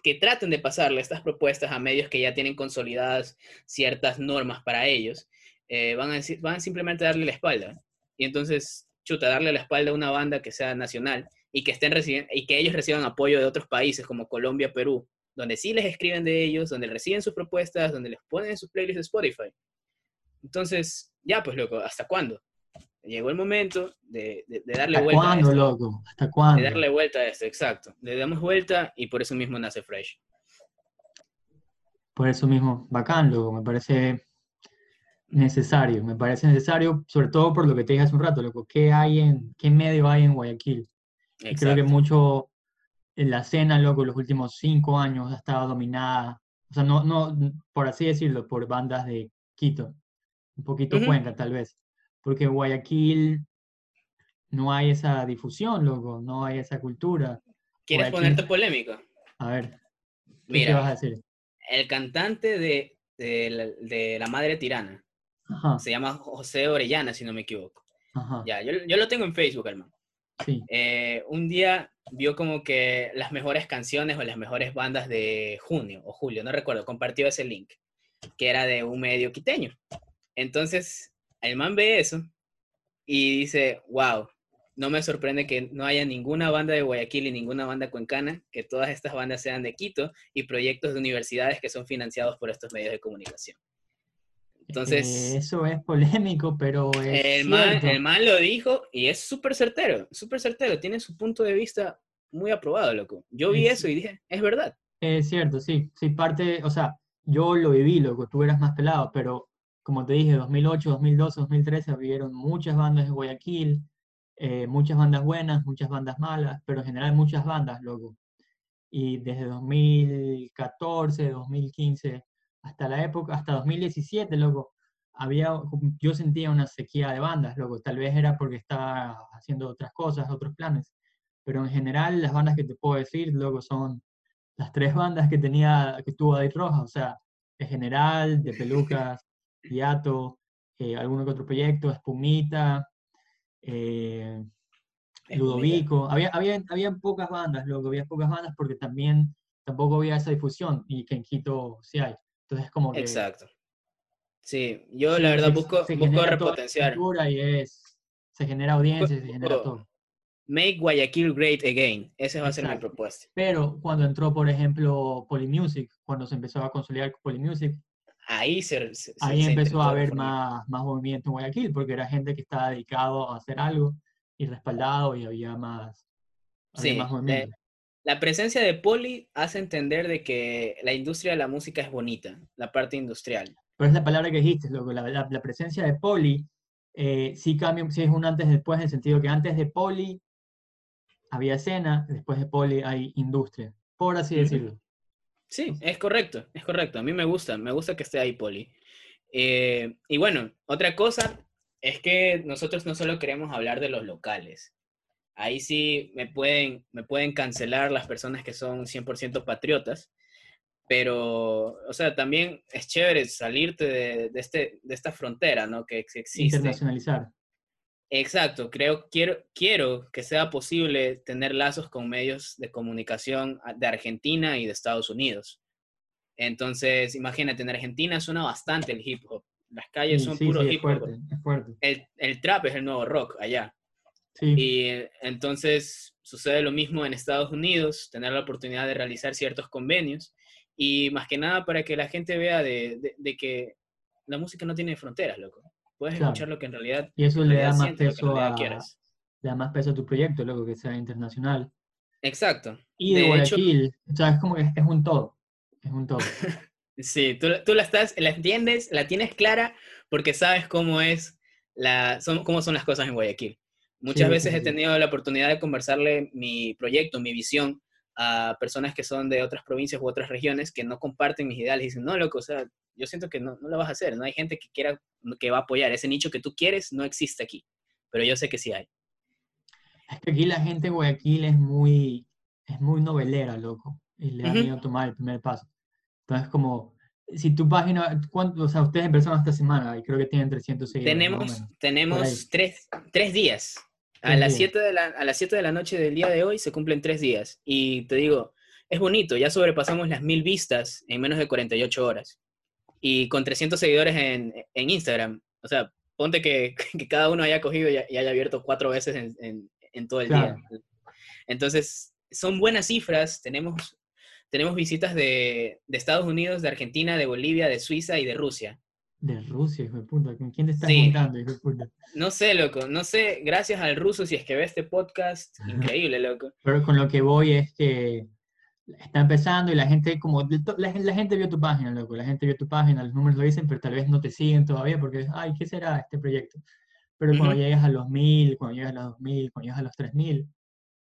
que traten de pasarle estas propuestas a medios que ya tienen consolidadas ciertas normas para ellos, eh, van, a van simplemente darle la espalda. Y entonces, chuta, darle la espalda a una banda que sea nacional y que, estén y que ellos reciban apoyo de otros países como Colombia, Perú, donde sí les escriben de ellos, donde reciben sus propuestas, donde les ponen en sus playlists de Spotify. Entonces, ya pues, loco, ¿hasta cuándo? Llegó el momento de, de, darle vuelta cuándo, a esto. loco? ¿Hasta cuándo? De darle vuelta a esto, exacto. Le damos vuelta y por eso mismo nace Fresh. Por eso mismo, bacán, loco. Me parece necesario, me parece necesario, sobre todo por lo que te dije hace un rato, loco, ¿qué hay en, qué medio hay en Guayaquil? Y creo que mucho en la escena, loco, los últimos cinco años ha estado dominada, o sea, no, no, por así decirlo, por bandas de Quito, un poquito Cuenca tal vez, porque en Guayaquil no hay esa difusión, loco, no hay esa cultura. ¿Quieres ponerte polémico? A ver, ¿qué vas a decir? El cantante de, de la Madre Tirana, se llama José Orellana, si no me equivoco. Ya, yo, yo, lo tengo en Facebook, hermano. Sí. Eh, un día vio como que las mejores canciones o las mejores bandas de junio o julio, no recuerdo, compartió ese link, que era de un medio quiteño. Entonces, el man ve eso y dice, wow, no me sorprende que no haya ninguna banda de Guayaquil y ninguna banda cuencana, que todas estas bandas sean de Quito y proyectos de universidades que son financiados por estos medios de comunicación. Entonces. eso es polémico, pero. el, mal, lo dijo y es súper certero, súper certero. Tiene su punto de vista muy aprobado, loco. Yo vi eso y dije, es verdad. Es cierto, sí. Sí, parte, o sea, yo lo viví, loco. Tú eras más pelado, pero como te dije, 2008, 2012, 2013 vivieron muchas bandas de Guayaquil, eh, muchas bandas buenas, muchas bandas malas, pero en general muchas bandas, loco. Y desde 2014, 2015 hasta la época, hasta 2017, loco, había, yo sentía una sequía de bandas, loco, tal vez era porque estaba haciendo otras cosas, otros planes, pero en general las bandas que te puedo decir, loco, son las tres bandas que tenía, que tuvo David Roja, o sea, en general, de Pelucas, Diato, eh, algún otro proyecto, Espumita, eh, Ludovico, había, había, había pocas bandas, loco, había pocas bandas porque también tampoco había esa difusión y que en Quito sí hay. Entonces, como que. Exacto. Sí, yo la verdad busco, busco repotenciar. Y es, se genera audiencia, se genera todo. Make Guayaquil great again. Esa va a ser mi propuesta. Pero cuando entró, por ejemplo, Polymusic, cuando se empezó a consolidar Polymusic, ahí se, ahí empezó a haber más, más movimiento en Guayaquil, porque era gente que estaba dedicado a hacer algo y respaldado y había más, había más movimiento la presencia de Poli hace entender de que la industria de la música es bonita, la parte industrial. Pero es la palabra que dijiste, loco, la, la, presencia de Poli eh, sí cambia, sí es un antes y después, en el sentido que antes de Poli había escena, después de Poli hay industria, por así decirlo. Sí, es correcto, es correcto. A mí me gusta, me gusta que esté ahí Poli. Eh, y bueno, otra cosa es que nosotros no solo queremos hablar de los locales, ahí sí me pueden, me pueden cancelar las personas que son 100% patriotas, pero, o sea, también es chévere salirte de, de, este, de esta frontera, ¿no? Que existe. Internacionalizar. Exacto, creo, quiero, quiero que sea posible tener lazos con medios de comunicación de Argentina y de Estados Unidos. Entonces, imagínate, en Argentina suena bastante el hip hop. Las calles son puro hip hop. Es fuerte. El, el, trap es el nuevo rock allá. Y entonces sucede lo mismo en Estados Unidos, tener la oportunidad de realizar ciertos convenios y más que nada para que la gente vea de, de, que la música no tiene fronteras, loco. Puedes escuchar lo que en realidad Y eso le da más peso a le da más peso a tu proyecto, loco, que sea internacional. Exacto. Y de, Guayaquil, o sea, es como que es un todo, es un todo. sí, tú, tú, la estás, la entiendes, la tienes clara porque sabes cómo es la, son, cómo son las cosas en Guayaquil. Muchas veces he tenido la oportunidad de conversarle mi proyecto, mi visión a personas que son de otras provincias u otras regiones que no comparten mis ideales y dicen, no, loco, o sea, yo siento que no, no lo vas a hacer, no hay gente que quiera, que va a apoyar, ese nicho que tú quieres no existe aquí, pero yo sé que sí hay. Es que aquí la gente de Guayaquil es muy, es muy novelera, loco, y le da miedo tomar el primer paso. Entonces, como, si tu página, ¿cuánto, o sea, ustedes empezaron esta semana y creo que tienen 300 seguidores. Tenemos, tenemos tres, tres días a las, 7 de la, a las 7 de la noche del día de hoy se cumplen tres días. Y te digo, es bonito, ya sobrepasamos las mil vistas en menos de 48 horas. Y con 300 seguidores en, en Instagram. O sea, ponte que, que, cada uno haya cogido y, haya abierto cuatro veces en, en, en todo el día. Entonces, son buenas cifras. Tenemos, tenemos visitas de, de Estados Unidos, de Argentina, de Bolivia, de Suiza y de Rusia. De Rusia, hijo de puta. ¿Con quién te estás juntando, hijo de puta? No sé, loco. No sé, gracias al ruso si es que ve este podcast. Increíble, loco. Pero con lo que voy es que está empezando y la gente, como, la, gente vio tu página, loco. La gente vio tu página, los números lo dicen, pero tal vez no te siguen todavía porque, ay, ¿qué será este proyecto? Pero cuando llegas a los mil, cuando llegas a los dos mil, cuando llegas a los tres mil,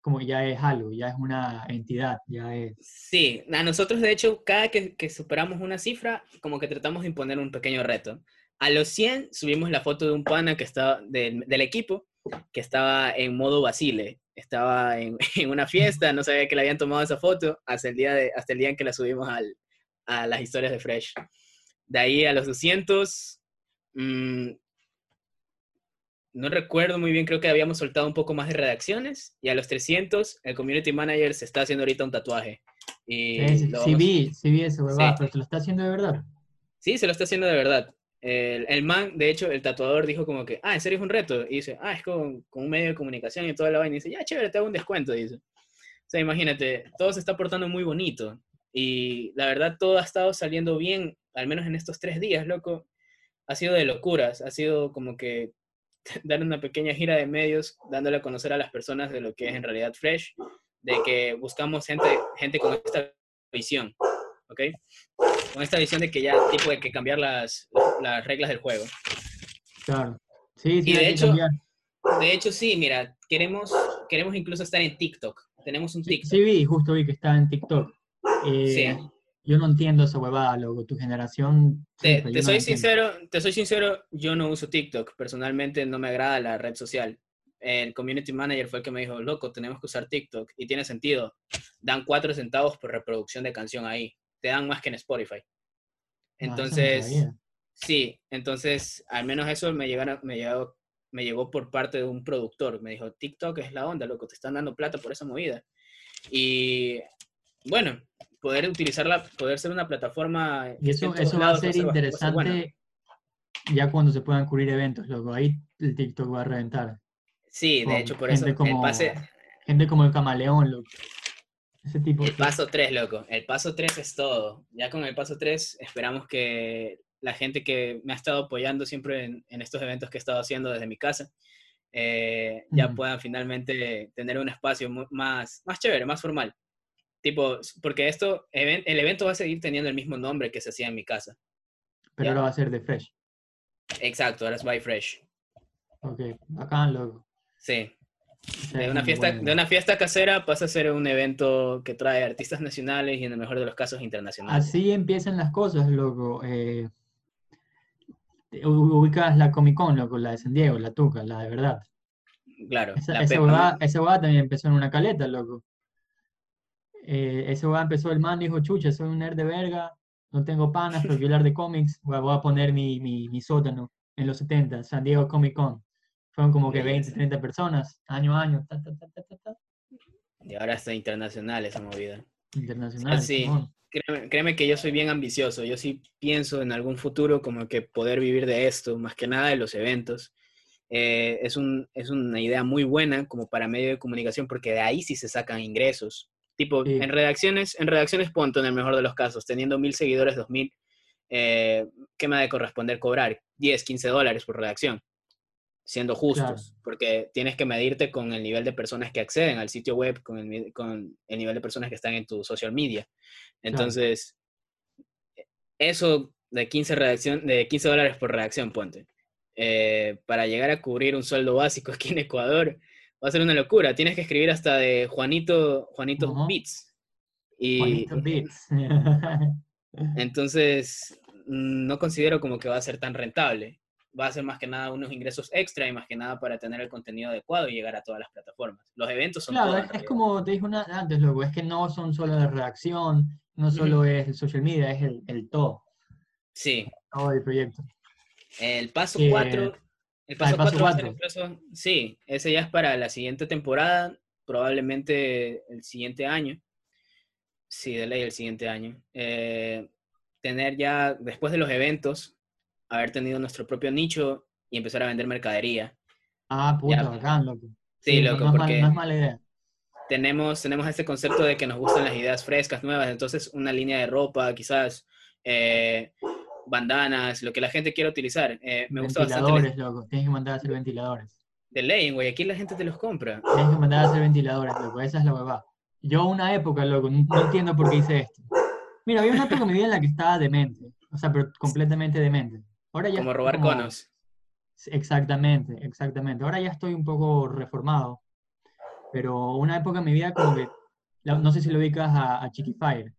como ya es algo, ya es una entidad, ya es... Sí, a nosotros de hecho, cada que, que, superamos una cifra, como que tratamos de imponer un pequeño reto. A los 100 subimos la foto de un pana que estaba del, del equipo, que estaba en modo Basile, estaba en, en, una fiesta, no sabía que le habían tomado esa foto hasta el día, de, hasta el día en que la subimos al, a las historias de Fresh. De ahí a los 200, mmm, no recuerdo muy bien, creo que habíamos soltado un poco más de redacciones y a los 300 el community manager se está haciendo ahorita un tatuaje. Y sí, vi, sí vi eso, ¿verdad? pero ¿se lo está haciendo de verdad? Sí, se lo está haciendo de verdad. El, el, man, de hecho, el tatuador dijo como que, ah, ¿en serio es un reto? Y dice, ah, es con, con un medio de comunicación y toda la vaina. Y dice, ya, chévere, te hago un descuento, dice. O sea, imagínate, todo se está portando muy bonito. Y la verdad, todo ha estado saliendo bien, al menos en estos tres días, loco. Ha sido de locuras, ha sido como que dar una pequeña gira de medios, dándole a conocer a las personas de lo que es en realidad Fresh, de que buscamos gente, gente con esta visión, ¿ok? Con esta visión de que ya tipo hay que cambiar las, las reglas del juego. Claro. Sí, sí, y de hecho, de hecho, sí, mira, queremos, queremos incluso estar en TikTok. Tenemos un TikTok. Sí, vi, justo vi que está en TikTok. Eh, sí yo no entiendo esa huevada, luego tu generación... Te, te soy sincero, te soy sincero, yo no uso TikTok, personalmente no me agrada la red social. El community manager fue el que me dijo, loco, tenemos que usar TikTok, y tiene sentido. Dan cuatro centavos por reproducción de canción ahí, te dan más que en Spotify. Ah, entonces, sí, entonces, al menos eso me, llegaron, me, llegó, me llegó por parte de un productor. Me dijo, TikTok es la onda, loco, te están dando plata por esa movida. Y bueno, poder utilizarla, poder ser una plataforma. Y eso, eso va a ser interesante ya cuando se puedan cubrir eventos, loco. Ahí el TikTok va a reventar. Sí, de hecho, por eso como, el pase... Gente como el camaleón, loco. Ese tipo el paso 3, loco. El paso 3 es todo. Ya con el paso 3 esperamos que la gente que me ha estado apoyando siempre en, en estos eventos que he estado haciendo desde mi casa, eh, ya puedan finalmente tener un espacio más, más chévere, más formal. Tipo, porque esto, el evento va a seguir teniendo el mismo nombre que se hacía en mi casa. Pero ahora va a ser de Fresh. Exacto, ahora es by Fresh. Ok, bacán, loco. Sí. De una, fiesta, de una fiesta casera pasa a ser un evento que trae artistas nacionales y en el mejor de los casos internacionales. Así empiezan las cosas, loco. Eh, ubicas la Comic Con, loco, la de San Diego, la Tuca, la de verdad. Claro. Esa, esa también empezó en una caleta, loco. Eh, esa huevada empezó el man, dijo, chucha, soy un nerd de verga, no tengo panas, pero quiero hablar de cómics, voy a, voy a poner mi, mi, mi sótano en los 70, San Diego Comic Con. Fueron como que 20, Belleza. 30 personas, año a año, ta, ta, ta, Y ahora está internacional esa movida. internacional. sí. Créeme, créeme que yo soy bien ambicioso. Yo sí pienso en algún futuro como que poder vivir de esto, más que nada de los eventos. Eh, es, un, es una idea muy buena como para medio de comunicación porque de ahí sí se sacan ingresos. Tipo, Sí. en redacciones, en redacciones punto, en el mejor de los casos, teniendo mil seguidores, dos mil, eh, ¿qué me ha de corresponder cobrar? 10, 15 dólares por redacción, siendo justos, porque tienes que medirte con el nivel de personas que acceden al sitio web, con el, con el nivel de personas que están en tu social media. Entonces, eso de 15, redacción, de 15 dólares por redacción, ponte. eh, para llegar a cubrir un sueldo básico aquí en Ecuador, va a ser una locura. Tienes que escribir hasta de Juanito, Juanito. Beats. Y Juanito Beats. entonces, no considero como que va a ser tan rentable. Va a ser más que nada unos ingresos extra y más que nada para tener el contenido adecuado y llegar a todas las plataformas. Los eventos son Claro, es, como te dije una- antes, loco, es que no son solo la redacción, no solo es el social media, es el, el todo, Sí, todo el proyecto. El paso Eh, 4. El ah, el paso paso 4 va a ser cuatro. incluso. Sí, ese ya es para la siguiente temporada, probablemente el siguiente año. Sí, de ley el siguiente año. Eh, tener ya, después de los eventos, haber tenido nuestro propio nicho y empezar a vender mercadería. Ah, puta, bacán, loco. Sí, no- loco, no, es mal- porque no es mala idea. tenemos, tenemos este concepto de que nos gustan las ideas frescas, nuevas, entonces una línea de ropa, quizás eh, bandanas, lo que la gente quiera utilizar. Eh, me gusta bastante la- Ventiladores, loco, tienes que mandar a hacer ventiladores. de ley, güey, aquí la gente te los compra. Tienes que mandar a hacer ventiladores, loco, esa es la huevada. Yo una época, loco, no, no entiendo por qué hice esto. Mira, había una época en mi vida en la que estaba demente, o sea, pero completamente demente. Ahora ya Como robar como- conos. Exactamente, exactamente. Ahora ya estoy un poco reformado, pero una época en mi vida como que, no sé si lo ubicas a, a Chiqui Fire.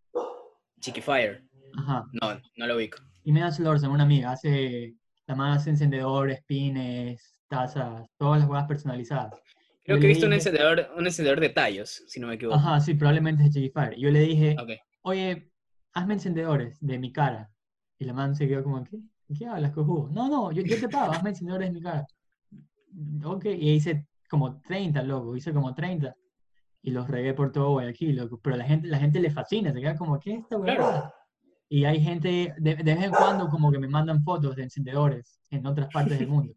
Chiqui Fire. Ajá. No, no lo ubico. Y me das Lorza, una amiga, hace, la más hace encendedores, pines, tazas, todas las huevas personalizadas. Creo Yo que he visto un dije- encendedor, un encendedor de tallos, si no me equivoco. Ajá, sí, probablemente es Chiqui Fire. Yo le dije, Ok. oye, hazme encendedores de mi cara. Y la man se quedó como, ¿qué? ¿Qué hablas, cojudo? No, no, yo, yo te pago, hazme encendedores de mi cara. Ok, y hice como 30, loco, hice como 30. Y los regué por todo Guayaquil, loco. Pero la gente, la gente le fascina, se queda como, ¿qué es esta Claro. huevada? Y hay gente, de, de vez en cuando, como que me mandan fotos de encendedores en otras partes del mundo.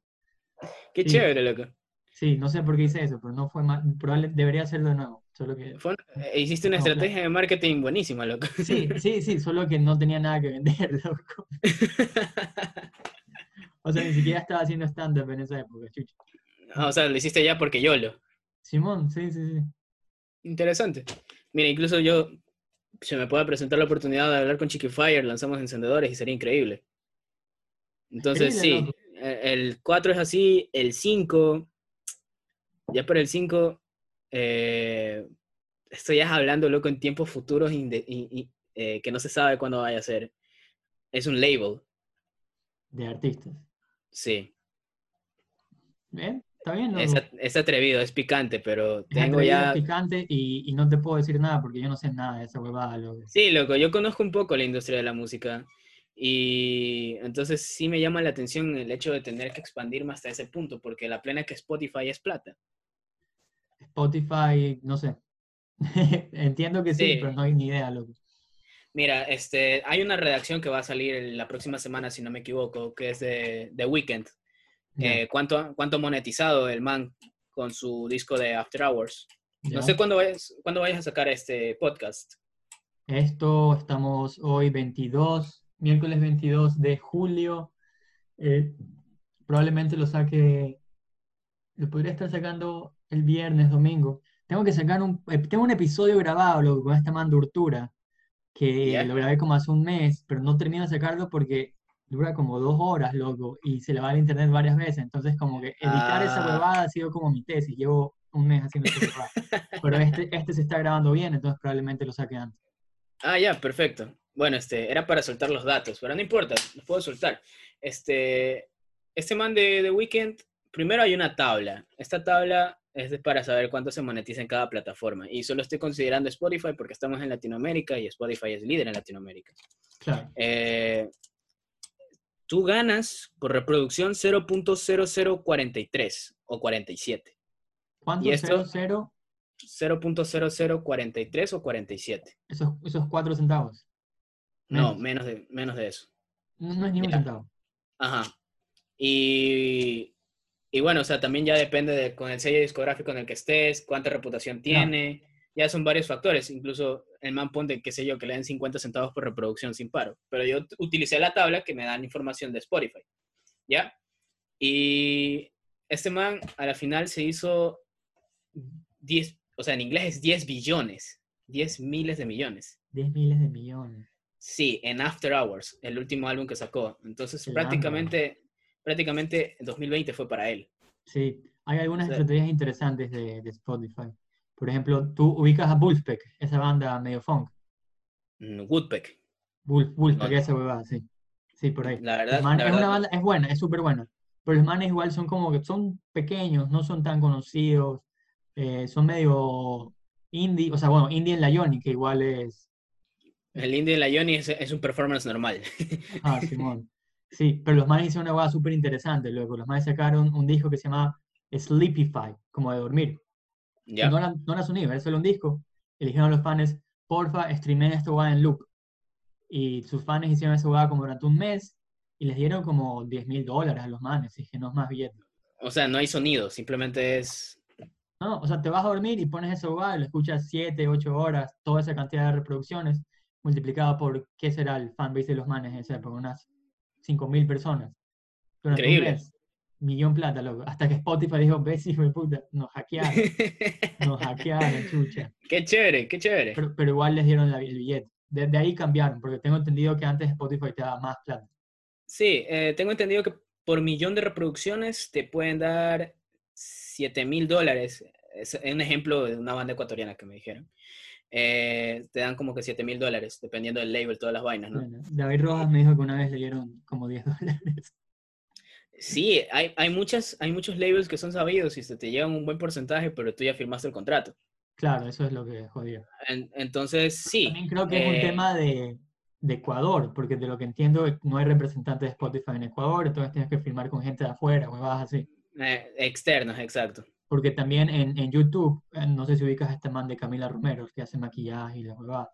Qué Sí. chévere, loco. Sí, no sé por qué hice eso, pero no fue mal. Probablemente debería hacerlo de nuevo. Solo que. Fue eh, hiciste una No, estrategia de marketing buenísima, loco. Sí, sí, sí, solo que no tenía nada que vender, loco. O sea, ni siquiera estaba haciendo stand-up en esa época, chucha. Ah, o sea, lo hiciste ya porque yo lo. Simón, sí, sí, sí. Interesante. Mira, incluso yo, se me puede presentar la oportunidad de hablar con Chiqui Fire, lanzamos encendedores y sería increíble. Entonces, Increíble, sí, loco. eh, el 4 es así, el 5, ya para el 5, eh, estoy ya hablando, loco, en tiempos futuros inde- eh, que no se sabe cuándo vaya a ser. Es un label, De artistas. sí. Está bien. Es, at- es atrevido, es picante, pero tengo ya... es picante y, y no te puedo decir nada porque yo no sé nada de esa huevada, loco. Sí, loco, yo conozco un poco la industria de la música y entonces sí me llama la atención el hecho de tener que expandirme hasta ese punto, porque la plena que Spotify es plata. Spotify, no sé. Entiendo que sí, Sí. pero no hay ni idea, loco. Mira, este, hay una redacción que va a salir la próxima semana, si no me equivoco, que es de The Weeknd. Ya, Eh, ¿cuánto, ¿Cuánto monetizado el man con su disco de After Hours? ya. No sé cuándo vayas, cuándo vayas a sacar este podcast. Esto estamos hoy 22, miércoles 22 de julio. Eh, probablemente lo saque, lo podría estar sacando el viernes, domingo. Tengo que sacar un, eh, tengo un episodio grabado loco, con esta man de Urtura, que lo grabé como hace un mes, pero no termino de sacarlo porque dura como dos horas, loco, y se le va al internet varias veces. Entonces, como que editar esa Ah. huevada ha sido como mi tesis. Llevo un mes haciendo esa. Pero este, este se está grabando bien, entonces probablemente lo saque antes. Ah, ya, perfecto. Bueno, este, era para soltar los datos, pero no importa, los puedo soltar. Este, este man de The Weeknd primero hay una tabla. Esta tabla es para saber cuánto se monetiza en cada plataforma. Y solo estoy considerando Spotify porque estamos en Latinoamérica y Spotify es líder en Latinoamérica. Claro. Eh, tú ganas por reproducción 0.0043 o 47. ¿Cuánto? ¿Y esto? Cero, cero, 0.0043 o 47. esos, esos cuatro centavos. No, Menos. de, menos de eso. No, no es ni un Ya. centavo. Ajá. Y, y bueno, o sea, también ya depende de con el sello discográfico en el que estés, cuánta reputación tiene. Ya son varios factores. Incluso el man pone, qué sé yo, que le den 50 centavos por reproducción sin paro. Pero yo utilicé la tabla que me dan información de Spotify. ¿Ya? Y este man a la final se hizo 10, o sea, en inglés es 10 billones, 10 miles de millones. 10 miles de millones. Sí, en After Hours, el último álbum que sacó. Entonces, Qué prácticamente, prácticamente 2020 fue para él. Sí, hay algunas estrategias interesantes de, de Spotify. Por ejemplo, tú ubicas a Wolfpack, esa banda medio funk. Mm, Woodpeck. No. esa huevada, sí. Sí, por ahí. La verdad, la es una banda, es buena, es súper buena. Pero los manes igual son como que son pequeños, no son tan conocidos, eh, son medio indie, o sea, bueno, indie en la Yoni, que igual es, el indie de la es, es un performance normal. ah, Simón. Sí, pero los manes hicieron una huevada súper interesante, luego los manes sacaron un disco que se llama Sleepify, como de dormir. Y ¿Ya? No era, no era sonido, era solo un disco. A los fans, porfa, streamen esta huevada en loop. Y sus fans hicieron esa huevada como durante un mes y les dieron como 10 mil dólares a los manes. Y dije, no es más billete. O sea, no hay sonido, simplemente es... No, o sea, te vas a dormir y pones ese lugar, lo escuchas 7, 8 horas, toda esa cantidad de reproducciones, multiplicado por qué será el fanbase de los manes en esa época, unas 5.000 personas. Durante un Increíble. mes, millón plata, loco. Hasta que Spotify dijo, ves, hijo de puta, nos hackearon, nos hackearon, chucha. qué chévere, qué chévere. Pero, pero igual les dieron la- el billete. Desde ahí cambiaron, porque tengo entendido que antes Spotify te daba más plata. Sí, eh, tengo entendido que por millón de reproducciones te pueden dar 7 mil dólares. Es un ejemplo de una banda ecuatoriana que me dijeron. Eh, te dan como que 7 mil dólares, dependiendo del label, todas las vainas, ¿no? Bueno, David Rojas me dijo que una vez le dieron como 10 dólares. Sí, hay, hay, muchas, hay muchos labels que son sabidos y se te llevan un buen porcentaje, pero tú ya firmaste el contrato. Claro, eso es lo que. En- entonces, sí. También creo que es un eh, tema de, de Ecuador, porque de lo que entiendo no hay representante de Spotify en Ecuador, entonces tienes que firmar con gente de afuera, huevadas así. eh, externos, exacto. Porque también en, en YouTube, eh, no sé si ubicas a este man de Camila Romero, que hace maquillaje y las huevadas.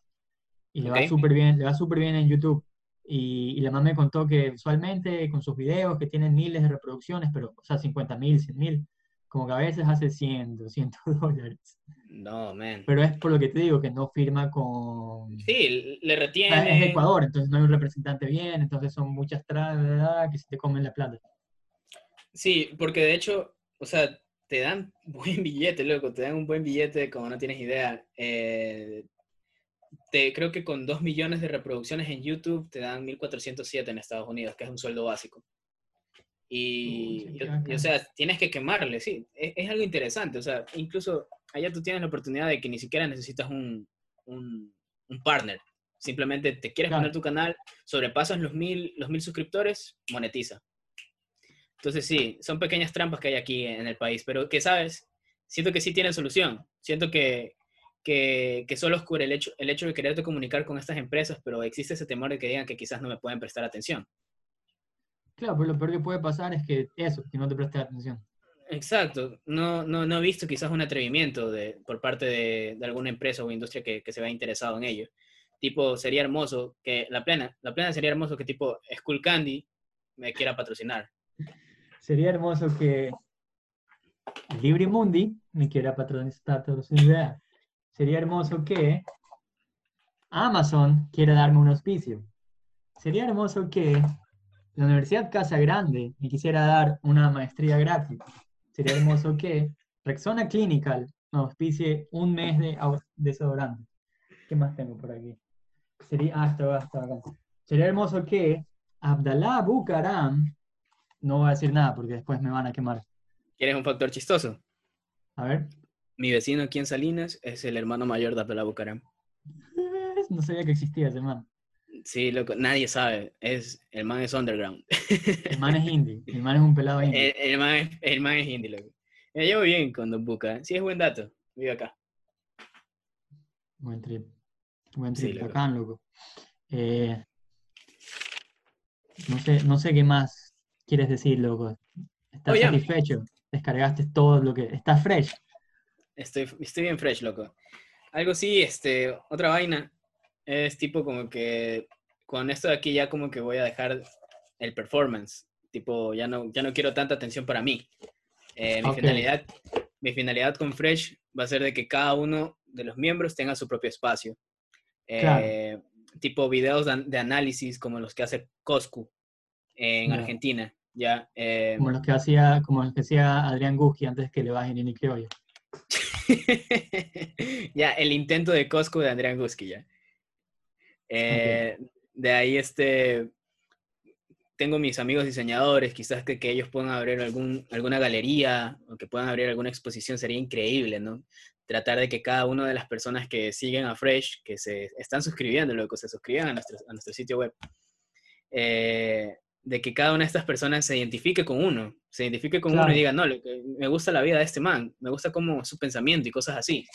Y le va Ok. súper bien, le va súper bien en YouTube. Y, y la mamá me contó que usualmente con sus videos que tienen miles de reproducciones, pero, o sea, 50 mil, 100 mil, como que a veces hace 100, 200 dólares. No, man. Pero es por lo que te digo, que no firma con... Sí, le Ah, Es de retiene. Ecuador, entonces no hay un representante bien, entonces son muchas trabas que se te comen la plata. Sí, porque de hecho, o sea, te dan buen billete, loco, te dan un buen billete como no tienes idea. Eh, te, creo que con 2 millones de reproducciones en YouTube te dan 1.407 en Estados Unidos, que es un sueldo básico. Y, o sea, tienes que quemarle, sí, es, es algo interesante, o sea, incluso allá tú tienes la oportunidad de que ni siquiera necesitas un, un, un partner, simplemente te quieres Claro. poner tu canal, sobrepasas los mil, los mil suscriptores, monetiza. Entonces sí, son pequeñas trampas que hay aquí en el país, pero que sabes, siento que sí tienen solución. Siento que, que, que solo oscura el hecho, el hecho de quererte comunicar con estas empresas, pero existe ese temor de que digan que quizás no me pueden prestar atención. Claro, pero lo peor que puede pasar es que eso, que no te prestes atención. Exacto, no, no, no he visto quizás un atrevimiento de, por parte de, de alguna empresa o industria que, que se vea interesado en ello. Tipo, sería hermoso que la plena, la plena sería hermoso que tipo Skull Candy me quiera patrocinar. Sería hermoso que Libre Mundi me quiera patrocinar patrocinar. Sería hermoso que Amazon quiera darme un auspicio. Sería hermoso que la Universidad Casa Grande me quisiera dar una maestría gratis. Sería hermoso que Rexona Clinical me auspicie un mes de desodorante. ¿Qué más tengo por aquí? Sería, ah, esto acá. Sería hermoso que Abdallah Bucaram, no voy a decir nada porque después me van a quemar. ¿Quieres un factor chistoso? A ver, Mi vecino aquí en Salinas es el hermano mayor de Abdalá Bucaram. no sabía que existía ese man. Sí, loco, nadie sabe. Es, el man es underground. El man es indie, el man es un pelado indie. El, el man, es, el man es indie, loco. Me llevo bien con Don Buca. Sí, es buen dato. Vive acá. Buen trip. Buen Sí, trip, loco. bacán, loco. Eh, no sé, no sé qué más quieres decir, loco. ¿Estás Oh, satisfecho? Descargaste todo lo que... ¿Estás fresh? Estoy, estoy bien fresh, loco. Algo sí, este, otra vaina. Es tipo como que con esto de aquí ya como que voy a dejar el performance. Tipo, ya no, ya no quiero tanta atención para mí. Eh, mi, finalidad, mi finalidad con Fresh va a ser de que cada uno de los miembros tenga su propio espacio. Claro. Eh, Tipo videos de, an- de análisis como los que hace Coscu en. Argentina. Ya, eh, Como los que hacía, como los que hacía Adrián Guschi antes que le bajen Nini Criollo. ya, el intento de Costco de Andrea Guski, ya. Eh, De ahí, este, tengo mis amigos diseñadores, quizás que, que ellos puedan abrir algún, alguna galería o que puedan abrir alguna exposición, sería increíble, ¿no? Tratar de que cada una de las personas que siguen a Fresh, que se están suscribiendo, luego se suscriban a nuestro, a nuestro sitio web, eh, de que cada una de estas personas se identifique con uno, se identifique con uno y diga, no, lo que- me gusta la vida de este man, me gusta como su pensamiento y cosas así.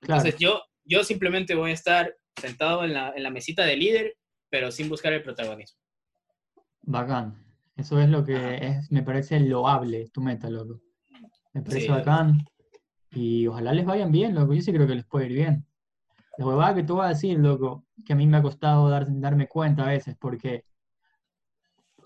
Claro, Entonces yo, yo simplemente voy a estar sentado en la, en la mesita de líder, pero sin buscar el protagonismo. bacán. Eso es lo que Ajá. es, me parece loable tu meta, loco. Me parece Sí, bacán. Y ojalá les vayan bien, loco. Yo sí creo que les puede ir bien. La huevada que te voy a decir, loco, que a mí me ha costado dar- darme cuenta a veces, porque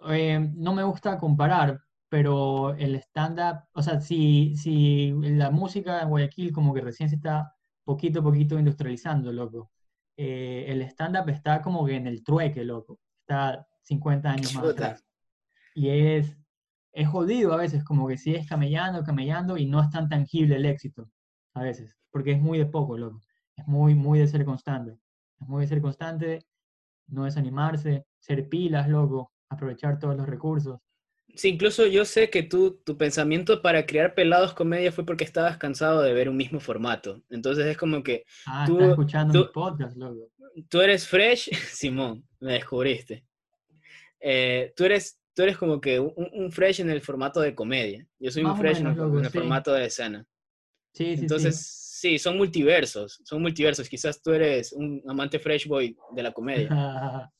eh, no me gusta comparar, pero el stand-up, o sea, si, si la música en Guayaquil como que recién se está poquito a poquito industrializando, loco. eh, el stand-up está como que en el trueque, loco. Está 50 años más atrás. Y es, es jodido a veces, como que sigues camellando, camellando y no es tan tangible el éxito, a veces, porque es muy de poco, loco. Es muy, muy de ser constante. Es muy de ser constante, no desanimarse, ser pilas, loco, aprovechar todos los recursos. Sí, incluso yo sé que tú, tu pensamiento para crear Pelados Comedia fue porque estabas cansado de ver un mismo formato. Entonces es como que Ah, Tú- estás escuchando tú- mis podcasts, loco. tú eres fresh, Simón, me descubriste. Eh, tú, eres, tú eres como que un, un fresh en el formato de comedia. Yo soy Más un fresh en el, loco, en el sí. formato de escena. Sí, sí, sí. Entonces, sí, son multiversos, son multiversos. Quizás tú eres un amante fresh boy de la comedia.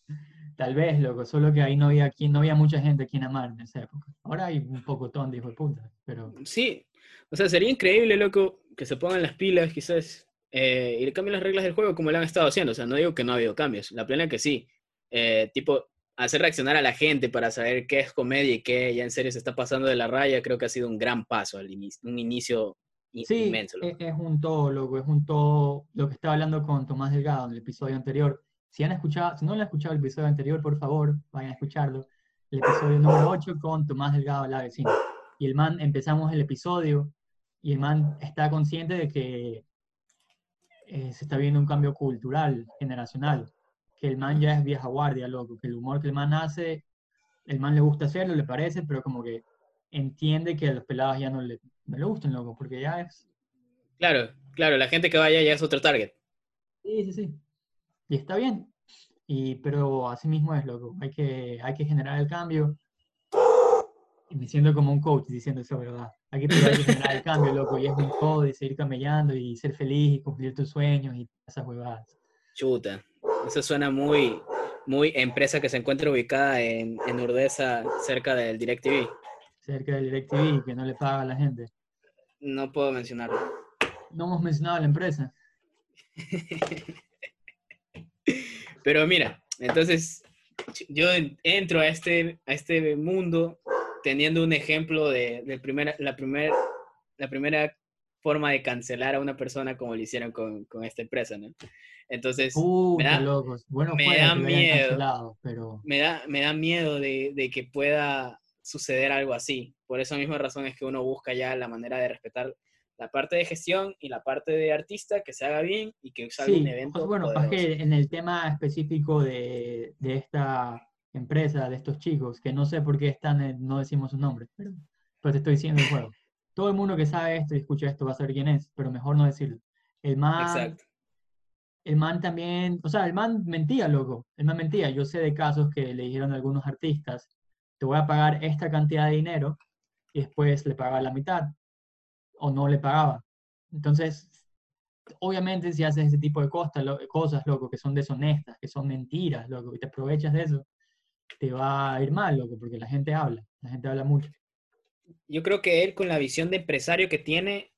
Tal vez, loco, solo que ahí no había, quien, no había mucha gente a quien amar en esa época. Ahora hay un poco de hijo de puta, pero Sí, o sea, sería increíble, loco, que se pongan las pilas, quizás, eh, y le cambien las reglas del juego como lo han estado haciendo. O sea, no digo que no ha habido cambios, la plena que sí. Eh, tipo, hacer reaccionar a la gente para saber qué es comedia y qué ya en serio se está pasando de la raya, creo que ha sido un gran paso al inicio, un inicio sí, inmenso. loco. es, es un todo, loco, es un todo lo que estaba hablando con Tomás Delgado en el episodio anterior. Si han escuchado, si no lo han escuchado el episodio anterior, por favor, vayan a escucharlo. El episodio número 8 con Tomás Delgado, la vecina. Y el man, empezamos el episodio y el man está consciente de que eh, se está viendo un cambio cultural, generacional, que el man ya es vieja guardia, loco, que el humor que el man hace, el man le gusta hacerlo, le parece, pero como que entiende que a los pelados ya no le, no le gustan, loco, porque ya es... Claro, claro, la gente que vaya ya es otro target. Sí, sí, sí. Y está bien. Y, pero así mismo es, loco. Hay que, hay que generar el cambio. Y me siento como un coach diciendo eso, ¿verdad? Hay que, pero hay que generar el cambio, loco. Y es un todo y seguir camellando y ser feliz y cumplir tus sueños y esas huevadas. Chuta, eso suena muy, muy empresa que se encuentra ubicada en, en Urdesa, cerca del DirecTV. Cerca del DirecTV que no le paga a la gente. No puedo mencionarlo. No hemos mencionado a la empresa. Pero mira, entonces yo en- entro a este, a este mundo teniendo un ejemplo de, del primer- la, primer, la primera forma de cancelar a una persona como lo hicieron con, con esta empresa, ¿no? Entonces, Puta, da- locos. Bueno, me da miedo. cancelado, pero... me da, me da miedo de, de que pueda suceder algo así. Por esa misma razón es que uno busca ya la manera de respetar la parte de gestión y la parte de artista, que se haga bien y que salga un Sí, evento. o- bueno, es que en el tema específico de, de esta empresa, de estos chicos, que no sé por qué están, en- no decimos su nombre, pero, pero te estoy diciendo el juego. Todo el mundo que sabe esto y escucha esto va a saber quién es, pero mejor no decirlo. El man Exacto. el man también, o sea, el man mentía, loco, el man mentía. Yo sé de casos que le dijeron a algunos artistas, te voy a pagar esta cantidad de dinero y después le pagaba la mitad o no le pagaba. Entonces, obviamente si haces ese tipo de cosas, cosas, loco, que son deshonestas, que son mentiras, loco, y te aprovechas de eso, te va a ir mal, loco, porque la gente habla, la gente habla mucho. Yo creo que él con la visión de empresario que tiene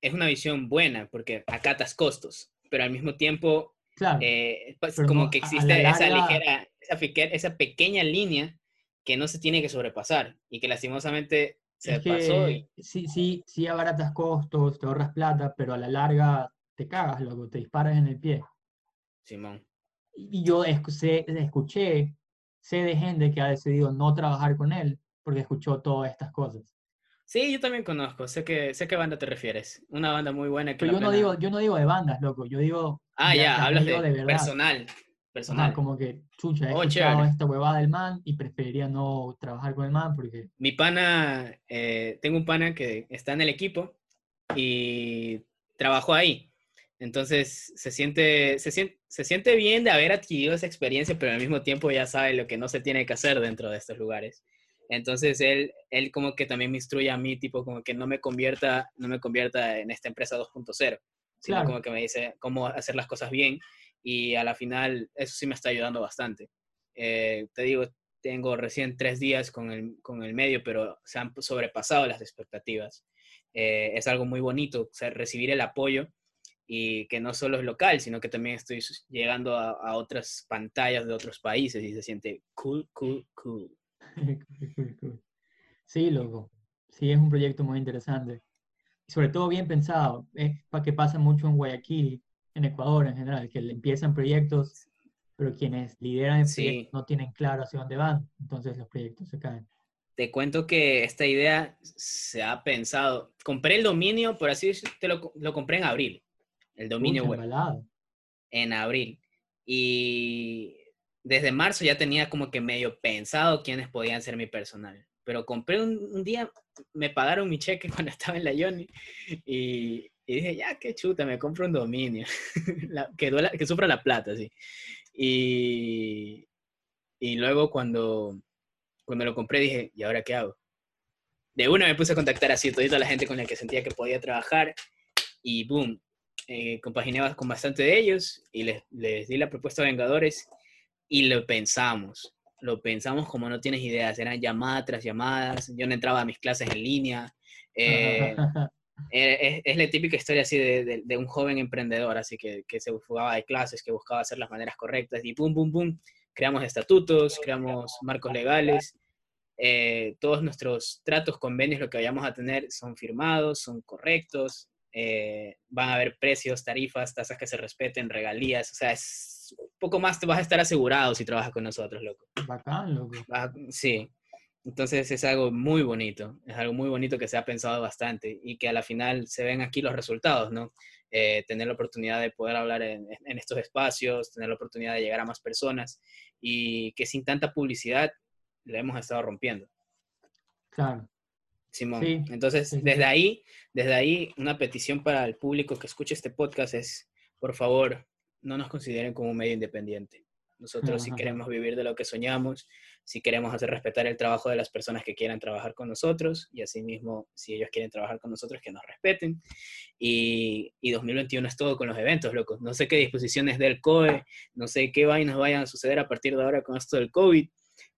es una visión buena, porque acatas costos, pero al mismo tiempo, eh, pues, como que existe esa ligera, esa, pequeña línea que no se tiene que sobrepasar y que lastimosamente se pasó. Sí, sí, sí abaratas costos, te ahorras plata, pero a la larga te cagas, loco, te disparas en el pie. Simón. Y yo escuché, escuché, sé de gente que ha decidido no trabajar con él porque escuchó todas estas cosas. Sí, yo también conozco, sé que sé qué banda te refieres. Una banda muy buena que Pero yo no digo yo no digo de bandas, loco, yo digo Ah, ya, hablas de, personal, personal. como que chucha, he oh, escuchado esta huevada del man y preferiría no trabajar con el man porque Mi pana eh, tengo un pana que está en el equipo y trabajó ahí. Entonces se siente, se, siente, se siente bien de haber adquirido esa experiencia, pero al mismo tiempo ya sabe lo que no se tiene que hacer dentro de estos lugares. Entonces él, él como que también me instruye a mí, tipo como que no me convierta, no me convierta en esta empresa 2.0, sino como que me dice cómo hacer las cosas bien y a la final eso sí me está ayudando bastante. Eh, te digo, tengo recién tres días con el, con el medio, pero se han sobrepasado las expectativas. Eh, es algo muy bonito, recibir el apoyo y que no solo es local, sino que también estoy llegando a, otras pantallas de otros países y se siente cool, cool, cool. Sí, loco. Sí, es un proyecto muy interesante. Sobre todo bien pensado. Es para que pasa mucho en Guayaquil, en Ecuador en general, que empiezan proyectos, pero quienes lideran el proyecto no tienen claro hacia dónde van. Entonces los proyectos se caen. Te cuento que esta idea se ha pensado. Compré el dominio, por así decirlo, lo compré en abril el dominio web. En abril. Y desde marzo ya tenía como que medio pensado quiénes podían ser mi personal. Pero compré un, día, me pagaron mi cheque cuando estaba en la Yoni y, dije, ya, qué chuta, me compro un dominio. que, que sufra la plata, sí. Y, y luego cuando, cuando lo compré dije, ¿y ahora qué hago? De una me puse a contactar así a la gente con la que sentía que podía trabajar y boom, eh, compaginé con bastante de ellos y les, les, di la propuesta a Vengadores y lo pensamos. Lo pensamos como no tienes ideas, eran llamadas tras llamadas, yo no entraba a mis clases en línea. Eh, eh, es, la típica historia así de, de, un joven emprendedor, así que, que, se fugaba de clases, que buscaba hacer las maneras correctas y pum, pum, pum, creamos estatutos, creamos marcos legales. todos nuestros tratos, convenios, lo que vayamos a tener son firmados, son correctos, eh, van a haber precios, tarifas, tasas que se respeten, regalías, o sea, es un poco más te vas a estar asegurado si trabajas con nosotros, loco. Bacán, loco. sí, entonces es algo muy bonito, es algo muy bonito que se ha pensado bastante y que a la final se ven aquí los resultados, ¿no? Eh, tener la oportunidad de poder hablar en, en, estos espacios, tener la oportunidad de llegar a más personas y que sin tanta publicidad lo hemos estado rompiendo. Claro. Simón. Entonces, desde ahí, desde ahí, una petición para el público que escuche este podcast es, por favor, no nos consideren como un medio independiente. Nosotros si queremos vivir de lo que soñamos, si queremos hacer respetar el trabajo de las personas que quieran trabajar con nosotros y asimismo, si ellos quieren trabajar con nosotros, que nos respeten. Y, y 2021 es todo con los eventos, locos. No sé qué disposiciones del COE, no sé qué vainas vayan a suceder a partir de ahora con esto del COVID,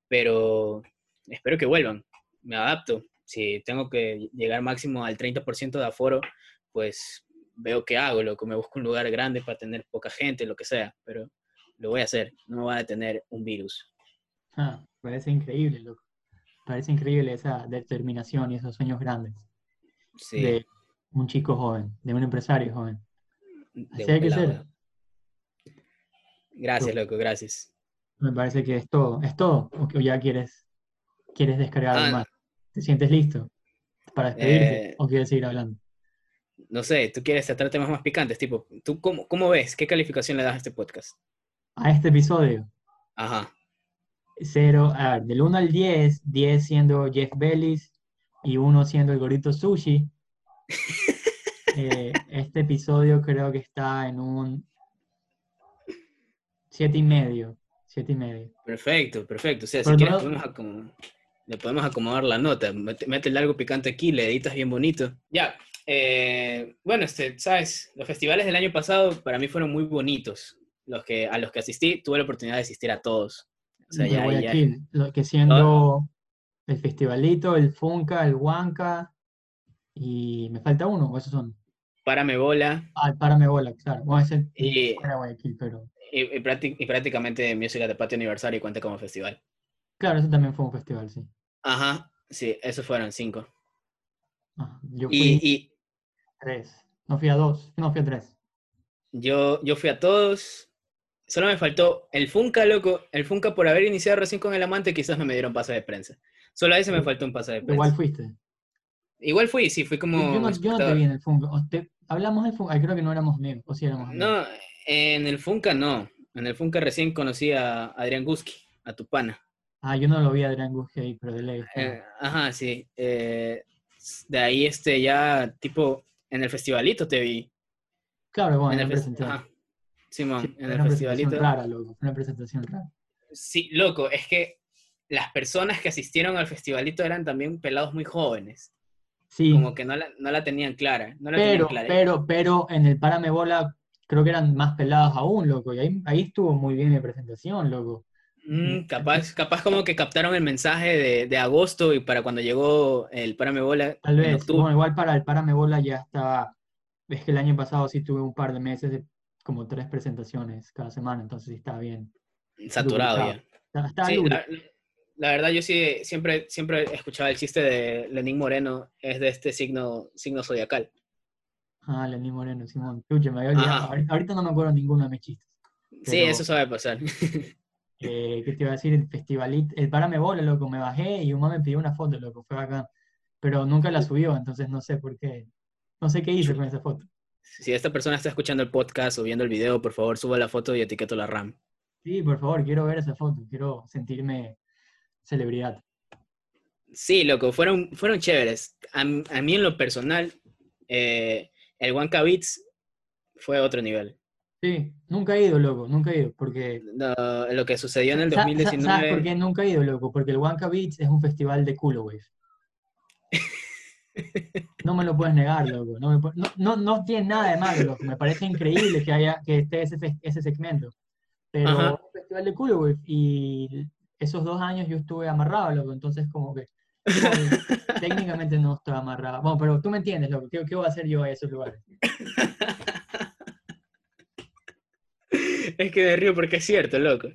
pero espero que vuelvan. Me adapto si tengo que llegar máximo al 30% de aforo, pues veo qué hago, lo que me busco un lugar grande para tener poca gente, lo que sea, pero lo voy a hacer, no me va a detener un virus. Ah, parece increíble, loco. Parece increíble esa determinación y esos sueños grandes. Sí. De un chico joven, de un empresario joven. Así hay que ser. Gracias, loco, gracias. Me parece que es todo. ¿Es todo? ¿O ya quieres, quieres descargar ah, más? ¿Te sientes listo para despedirte eh, o quieres seguir hablando? No sé, tú quieres tratar temas más picantes, tipo, ¿tú cómo, cómo ves? ¿Qué calificación le das a este podcast? A este episodio. Ajá. Cero, a ver, del 1 al 10, 10 siendo Jeff Bellis y 1 siendo el gorrito sushi. Eh, este episodio creo que está en un Siete y medio. Siete y medio. Perfecto, perfecto. O sea, si Pero quieres no- podemos acom- le podemos acomodar la nota. Mete- Métele algo picante aquí, le editas bien bonito. Ya. eh, bueno, este, sabes, los festivales del año pasado para mí fueron muy bonitos. Los que, a los que asistí, tuve la oportunidad de asistir a todos. O sea, de ya, ya- Guayaquil, lo que siendo el festivalito, el Funka, el Huanca y me falta uno, o esos son. Párame bola Ah, el Párame Bola, claro. Bueno, ese y, era Guayaquil, pero y, y prácti- y prácticamente Música de Patio Aniversario cuenta como festival. claro, ese también fue un festival, sí. Ajá, sí, esos fueron cinco. Ah, yo fui Y, y a tres, no fui a dos, no fui a tres. yo, yo fui a todos. Solo me faltó el Funka, loco. El Funka por haber iniciado recién con el amante, quizás no me dieron pase de prensa. Solo a ese me faltó un pase de prensa. Igual fuiste. Igual fui, sí, fui como Yo, no, yo no te vi en el Funka. te- hablamos del Funka, creo que no éramos amigos, o sí éramos. No, en el Funka no. En el Funka recién conocí a Adrián Guski, a tu pana. Ah, yo no lo vi a Adrián Guzzi ahí, pero de ley. Eh, ajá, sí. Eh, de ahí este ya, tipo, en el festivalito te vi. claro, bueno, en el el fes- presentación. ajá. Simón, Sí, en el una presentación festivalito. rara, loco. Una presentación rara. Sí, loco, es que las personas que asistieron al festivalito eran también pelados muy jóvenes. Sí, Como que no la, no la tenían clara. No la tenían pero, pero, pero en el Párame Bola creo que eran más pelados aún, loco. Y ahí, ahí estuvo muy bien mi presentación, loco. Mm, capaz, capaz como que captaron el mensaje de, de agosto y para cuando llegó el Párame Bola Tal vez. Bueno, igual para el Párame Bola ya estaba. Es que el año pasado sí tuve un par de meses de como tres presentaciones cada semana, entonces sí estaba bien. saturado ya. Sí, duro. la, la verdad yo sí siempre, siempre escuchaba el chiste de Lenín Moreno, es de este signo, signo zodiacal. Ah, Lenín Moreno, Simón. Chucha, me había. Ahorita, no me acuerdo ninguno de mis chistes. Sí, eso sabe pasar. Eh, ¿qué te iba a decir? El festivalito, el Párame Bola, loco, me bajé y un me pidió una foto, loco, fue acá. Pero nunca la subió, entonces no sé por qué. No sé qué hice con esa foto. Si esta persona está escuchando el podcast o viendo el video, por favor suba la foto y etiqueto la RAM. Sí, por favor, quiero ver esa foto, quiero sentirme celebridad. Sí, loco, fueron, fueron chéveres. A, mí en lo personal, eh, el Wanka Beats fue otro nivel. Sí, nunca he ido, loco, nunca he ido, porque... Lo, lo que sucedió en el Sa- sa- ¿Sabes 2019... por qué nunca he ido, loco? Porque el Wanka Beats es un festival de culo, güey. No me lo puedes negar, loco. No, me no, no, no tiene nada de malo, loco. Me parece increíble que haya que esté ese, ese segmento. Pero Ajá. un festival de culo, güey. Y esos dos años yo estuve amarrado, loco. Entonces, como que joder, técnicamente no estoy amarrado. Bueno, pero tú me entiendes, loco. ¿Qué, qué voy a hacer yo a esos lugares? Es que me río porque es cierto, loco.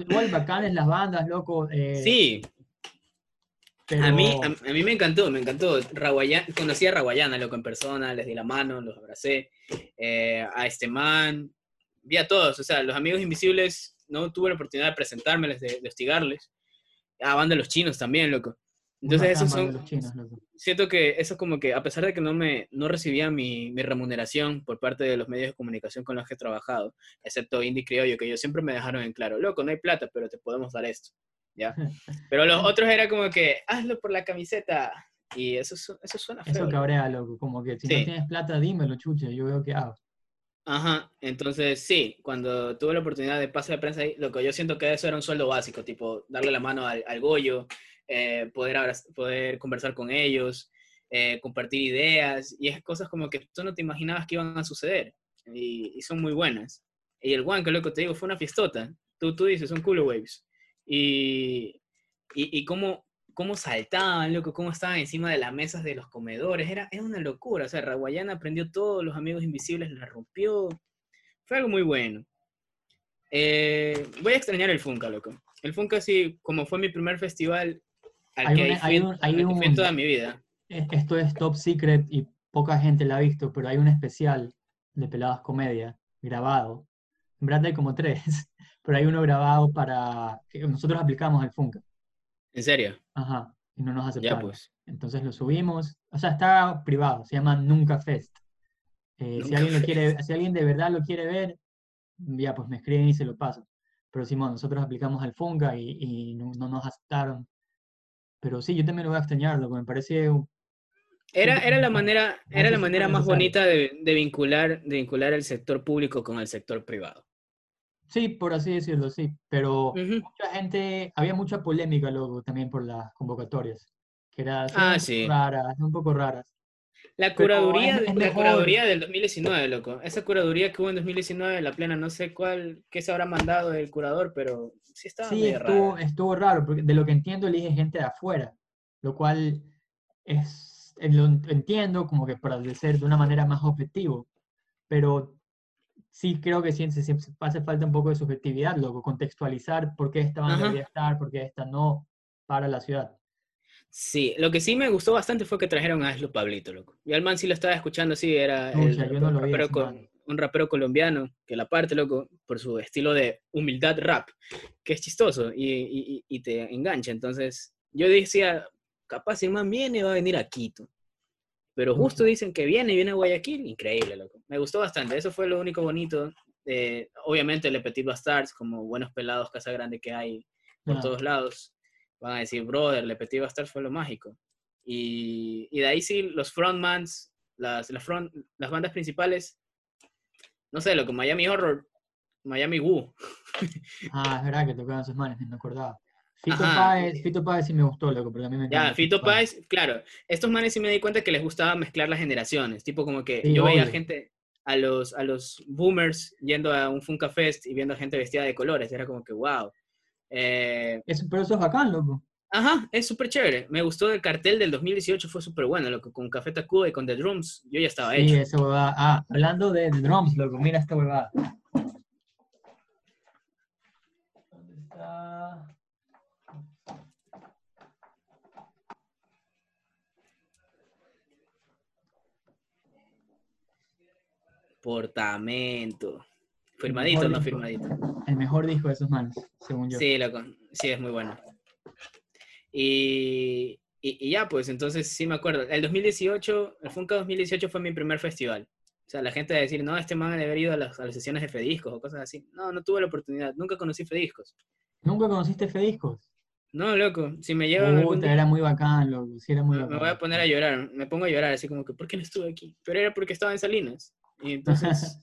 Igual bacanes las bandas, loco. eh, Sí, pero... a mí, a, a mí me encantó, me encantó. Raguayana, conocí a Raguayana, loco, en persona, les di la mano, los abracé. eh, a este man, vi a todos, o sea, los amigos invisibles, no tuve la oportunidad de presentármeles, de, de hostigarles. A banda los chinos también, loco. Entonces, esos son, chinos, loco. siento que eso como que, a pesar de que no me no recibía mi, mi remuneración por parte de los medios de comunicación con los que he trabajado, excepto Indie Criollo, que ellos siempre me dejaron en claro, loco, no hay plata, pero te podemos dar esto, ¿ya? Pero los otros era como que, hazlo por la camiseta, y eso, eso suena feo. Eso cabrea, loco. Como que si Sí. no tienes plata, dímelo, chucha. Yo veo que hago. Ajá, entonces sí, cuando tuve la oportunidad de pase de prensa ahí, lo que yo siento que eso era un sueldo básico, tipo darle la mano al, al Goyo, eh, poder, poder conversar con ellos, eh, compartir ideas, y es cosas como que tú no te imaginabas que iban a suceder, y, y son muy buenas. Y el One, que loco te digo, fue una fiestota, tú, tú dices, son cool waves, y, y, y cómo, cómo saltaban, loco, cómo estaban encima de las mesas de los comedores, era, era una locura, o sea, Raguayana aprendió todo, los amigos invisibles la rompió, fue algo muy bueno. Eh, voy a extrañar el Funka, loco. El Funka sí, como fue mi primer festival al Hay que un- fui hay un- hay un- toda mi vida. Es- Esto es top secret y poca gente la ha visto, pero hay un especial de Peladas Comedia grabado. En verdad hay como tres, pero hay uno grabado para nosotros aplicamos al Funka. En serio, Ajá, y no nos ya aceptaron. pues. Entonces lo subimos, o sea, está privado, se llama Nunca Fest. Eh, si alguien lo quiere, si alguien de verdad lo quiere ver, ya pues me escriben y se lo paso. Pero Simón, nosotros aplicamos al Funka y, y no, no nos aceptaron. Pero sí, yo también lo voy a extrañar, loco, me parece Era, era la manera, era la manera más bonita de, de vincular, de vincular el sector público con el sector privado. Sí, por así decirlo, sí. Pero Ujú. mucha gente, había mucha polémica luego también por las convocatorias, que era, sí, Ah, sí. raras, un poco raras. La curaduría, es- es la curaduría del 2019, loco. Esa curaduría que hubo en 2019, la plena, no sé cuál, qué se habrá mandado el curador, pero sí estaba Sí, medio estuvo, rara. estuvo raro, porque de lo que entiendo elige gente de afuera, lo cual es, lo en- entiendo como que para ser de una manera más objetivo, pero sí creo que sí, hace falta un poco de subjetividad, luego contextualizar por qué esta banda Ajá. debería estar, por qué esta no, para la ciudad. Sí, lo que sí me gustó bastante fue que trajeron a Aslo Pablito, loco. Y al man sí lo estaba escuchando, sí, era el Pucha, yo no un lo vi rapero, un colombiano, que la parte, loco, por su estilo de humildad rap, que es chistoso y, y- y- te engancha. Entonces, yo decía, capaz el man viene, va a venir a Quito. Pero justo dicen que viene y viene Guayaquil, increíble, loco. Me gustó bastante, eso fue lo único bonito. Eh, obviamente, Le Petit Bastards, como buenos pelados Casa Grande que hay por Ah, todos lados, van a decir, brother, Le Petit Bastard fue lo mágico. Y, y de ahí sí, los frontmans, las, las, front, las bandas principales, no sé, lo que Miami Horror, Miami Woo. Ah, es verdad que tocaban sus manes, no me acordaba. Fito Ajá. Páez, Fito Páez sí me gustó, loco, porque a mí me encanta Ya, Fito Páez, claro, estos manes sí me di cuenta que les gustaba mezclar las generaciones, tipo como que Sí, yo veía obvio. gente, a los, a los boomers yendo a un Funka Fest y viendo a gente vestida de colores, era como que wow. Eh, Eso, pero eso es bacán, loco. Ajá, es súper chévere. Me gustó el cartel del 2018, fue súper bueno, loco. Con Café Tacuba y con The Drums, yo ya estaba Sí, hecho. esa huevada. Ah, hablando de, de drums, loco, mira esta huevada. ¿Dónde está? Portamento. Firmadito o no disco. firmadito. El mejor disco de esos manes, según yo. Sí, loco. Sí, es muy bueno. Y, y, y ya, pues, entonces sí me acuerdo. El 2018, el Funka 2018 fue mi primer festival. O sea, la gente va a decir, no, este man debe haber ido a las, a las sesiones de Fediscos o cosas así. No, no tuve la oportunidad. Nunca conocí Fediscos. ¿Nunca conociste Fediscos? No, loco. Si me llevan algún Puta, día- era muy bacán, loco. Sí, era muy Me, bacán. me voy a poner a llorar, me pongo a llorar así como que, ¿por qué no estuve aquí? Pero era porque estaba en Salinas. Y entonces,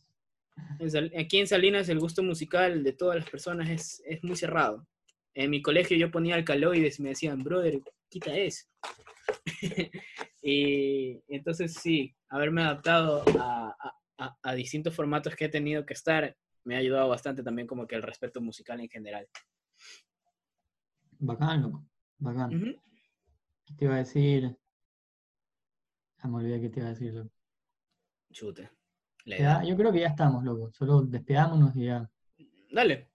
aquí en Salinas el gusto musical de todas las personas es, es muy cerrado. En mi colegio yo ponía alcaloides y me decían, brother, quita eso. y entonces sí, haberme adaptado a, a- a- distintos formatos que he tenido que estar me ha ayudado bastante también como que el respeto musical en general. Bacán, loco. Bacán. ¿Qué te iba a decir? Ah, me olvidé qué te iba a decir, loco. Chute. La Ya, edad. yo creo que ya estamos, loco. Solo despidámonos y ya. Dale.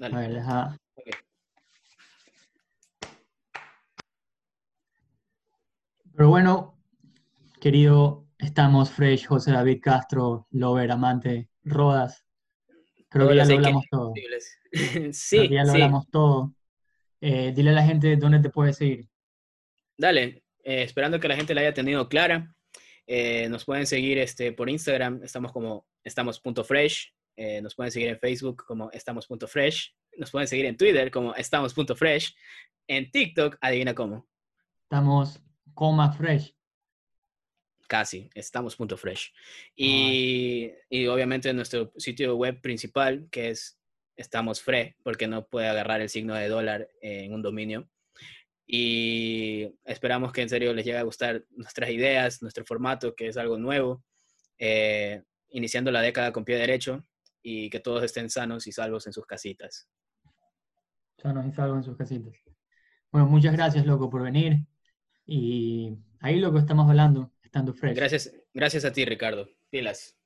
A Dale. ver, deja. Pero bueno, querido, estamos fresh, José David Castro, Lover, amante, Rodas. Creo que ya lo hablamos todo. posibles. Creo sí, que ya lo sí. hablamos todo. Eh, dile a la gente dónde te puedes seguir. Dale, eh, esperando que la gente la haya tenido clara. Eh, nos pueden seguir este, por Instagram, estamos como estamos.fresh. Eh, nos pueden seguir en Facebook como estamos.fresh. Nos pueden seguir en Twitter como estamos.fresh. En TikTok, adivina cómo. Estamos coma fresh. Casi, estamos.fresh. Y, y obviamente en nuestro sitio web principal, que es estamos fre, porque no puede agarrar el signo de dólar en un dominio. Y esperamos que en serio les llegue a gustar nuestras ideas, nuestro formato, que es algo nuevo, eh, iniciando la década con pie derecho y que todos estén sanos y salvos en sus casitas. Sanos y salvos en sus casitas. Bueno, muchas gracias, loco, por venir. Y ahí, loco, estamos hablando, estando fresh. Gracias, gracias a ti, Ricardo. Pilas.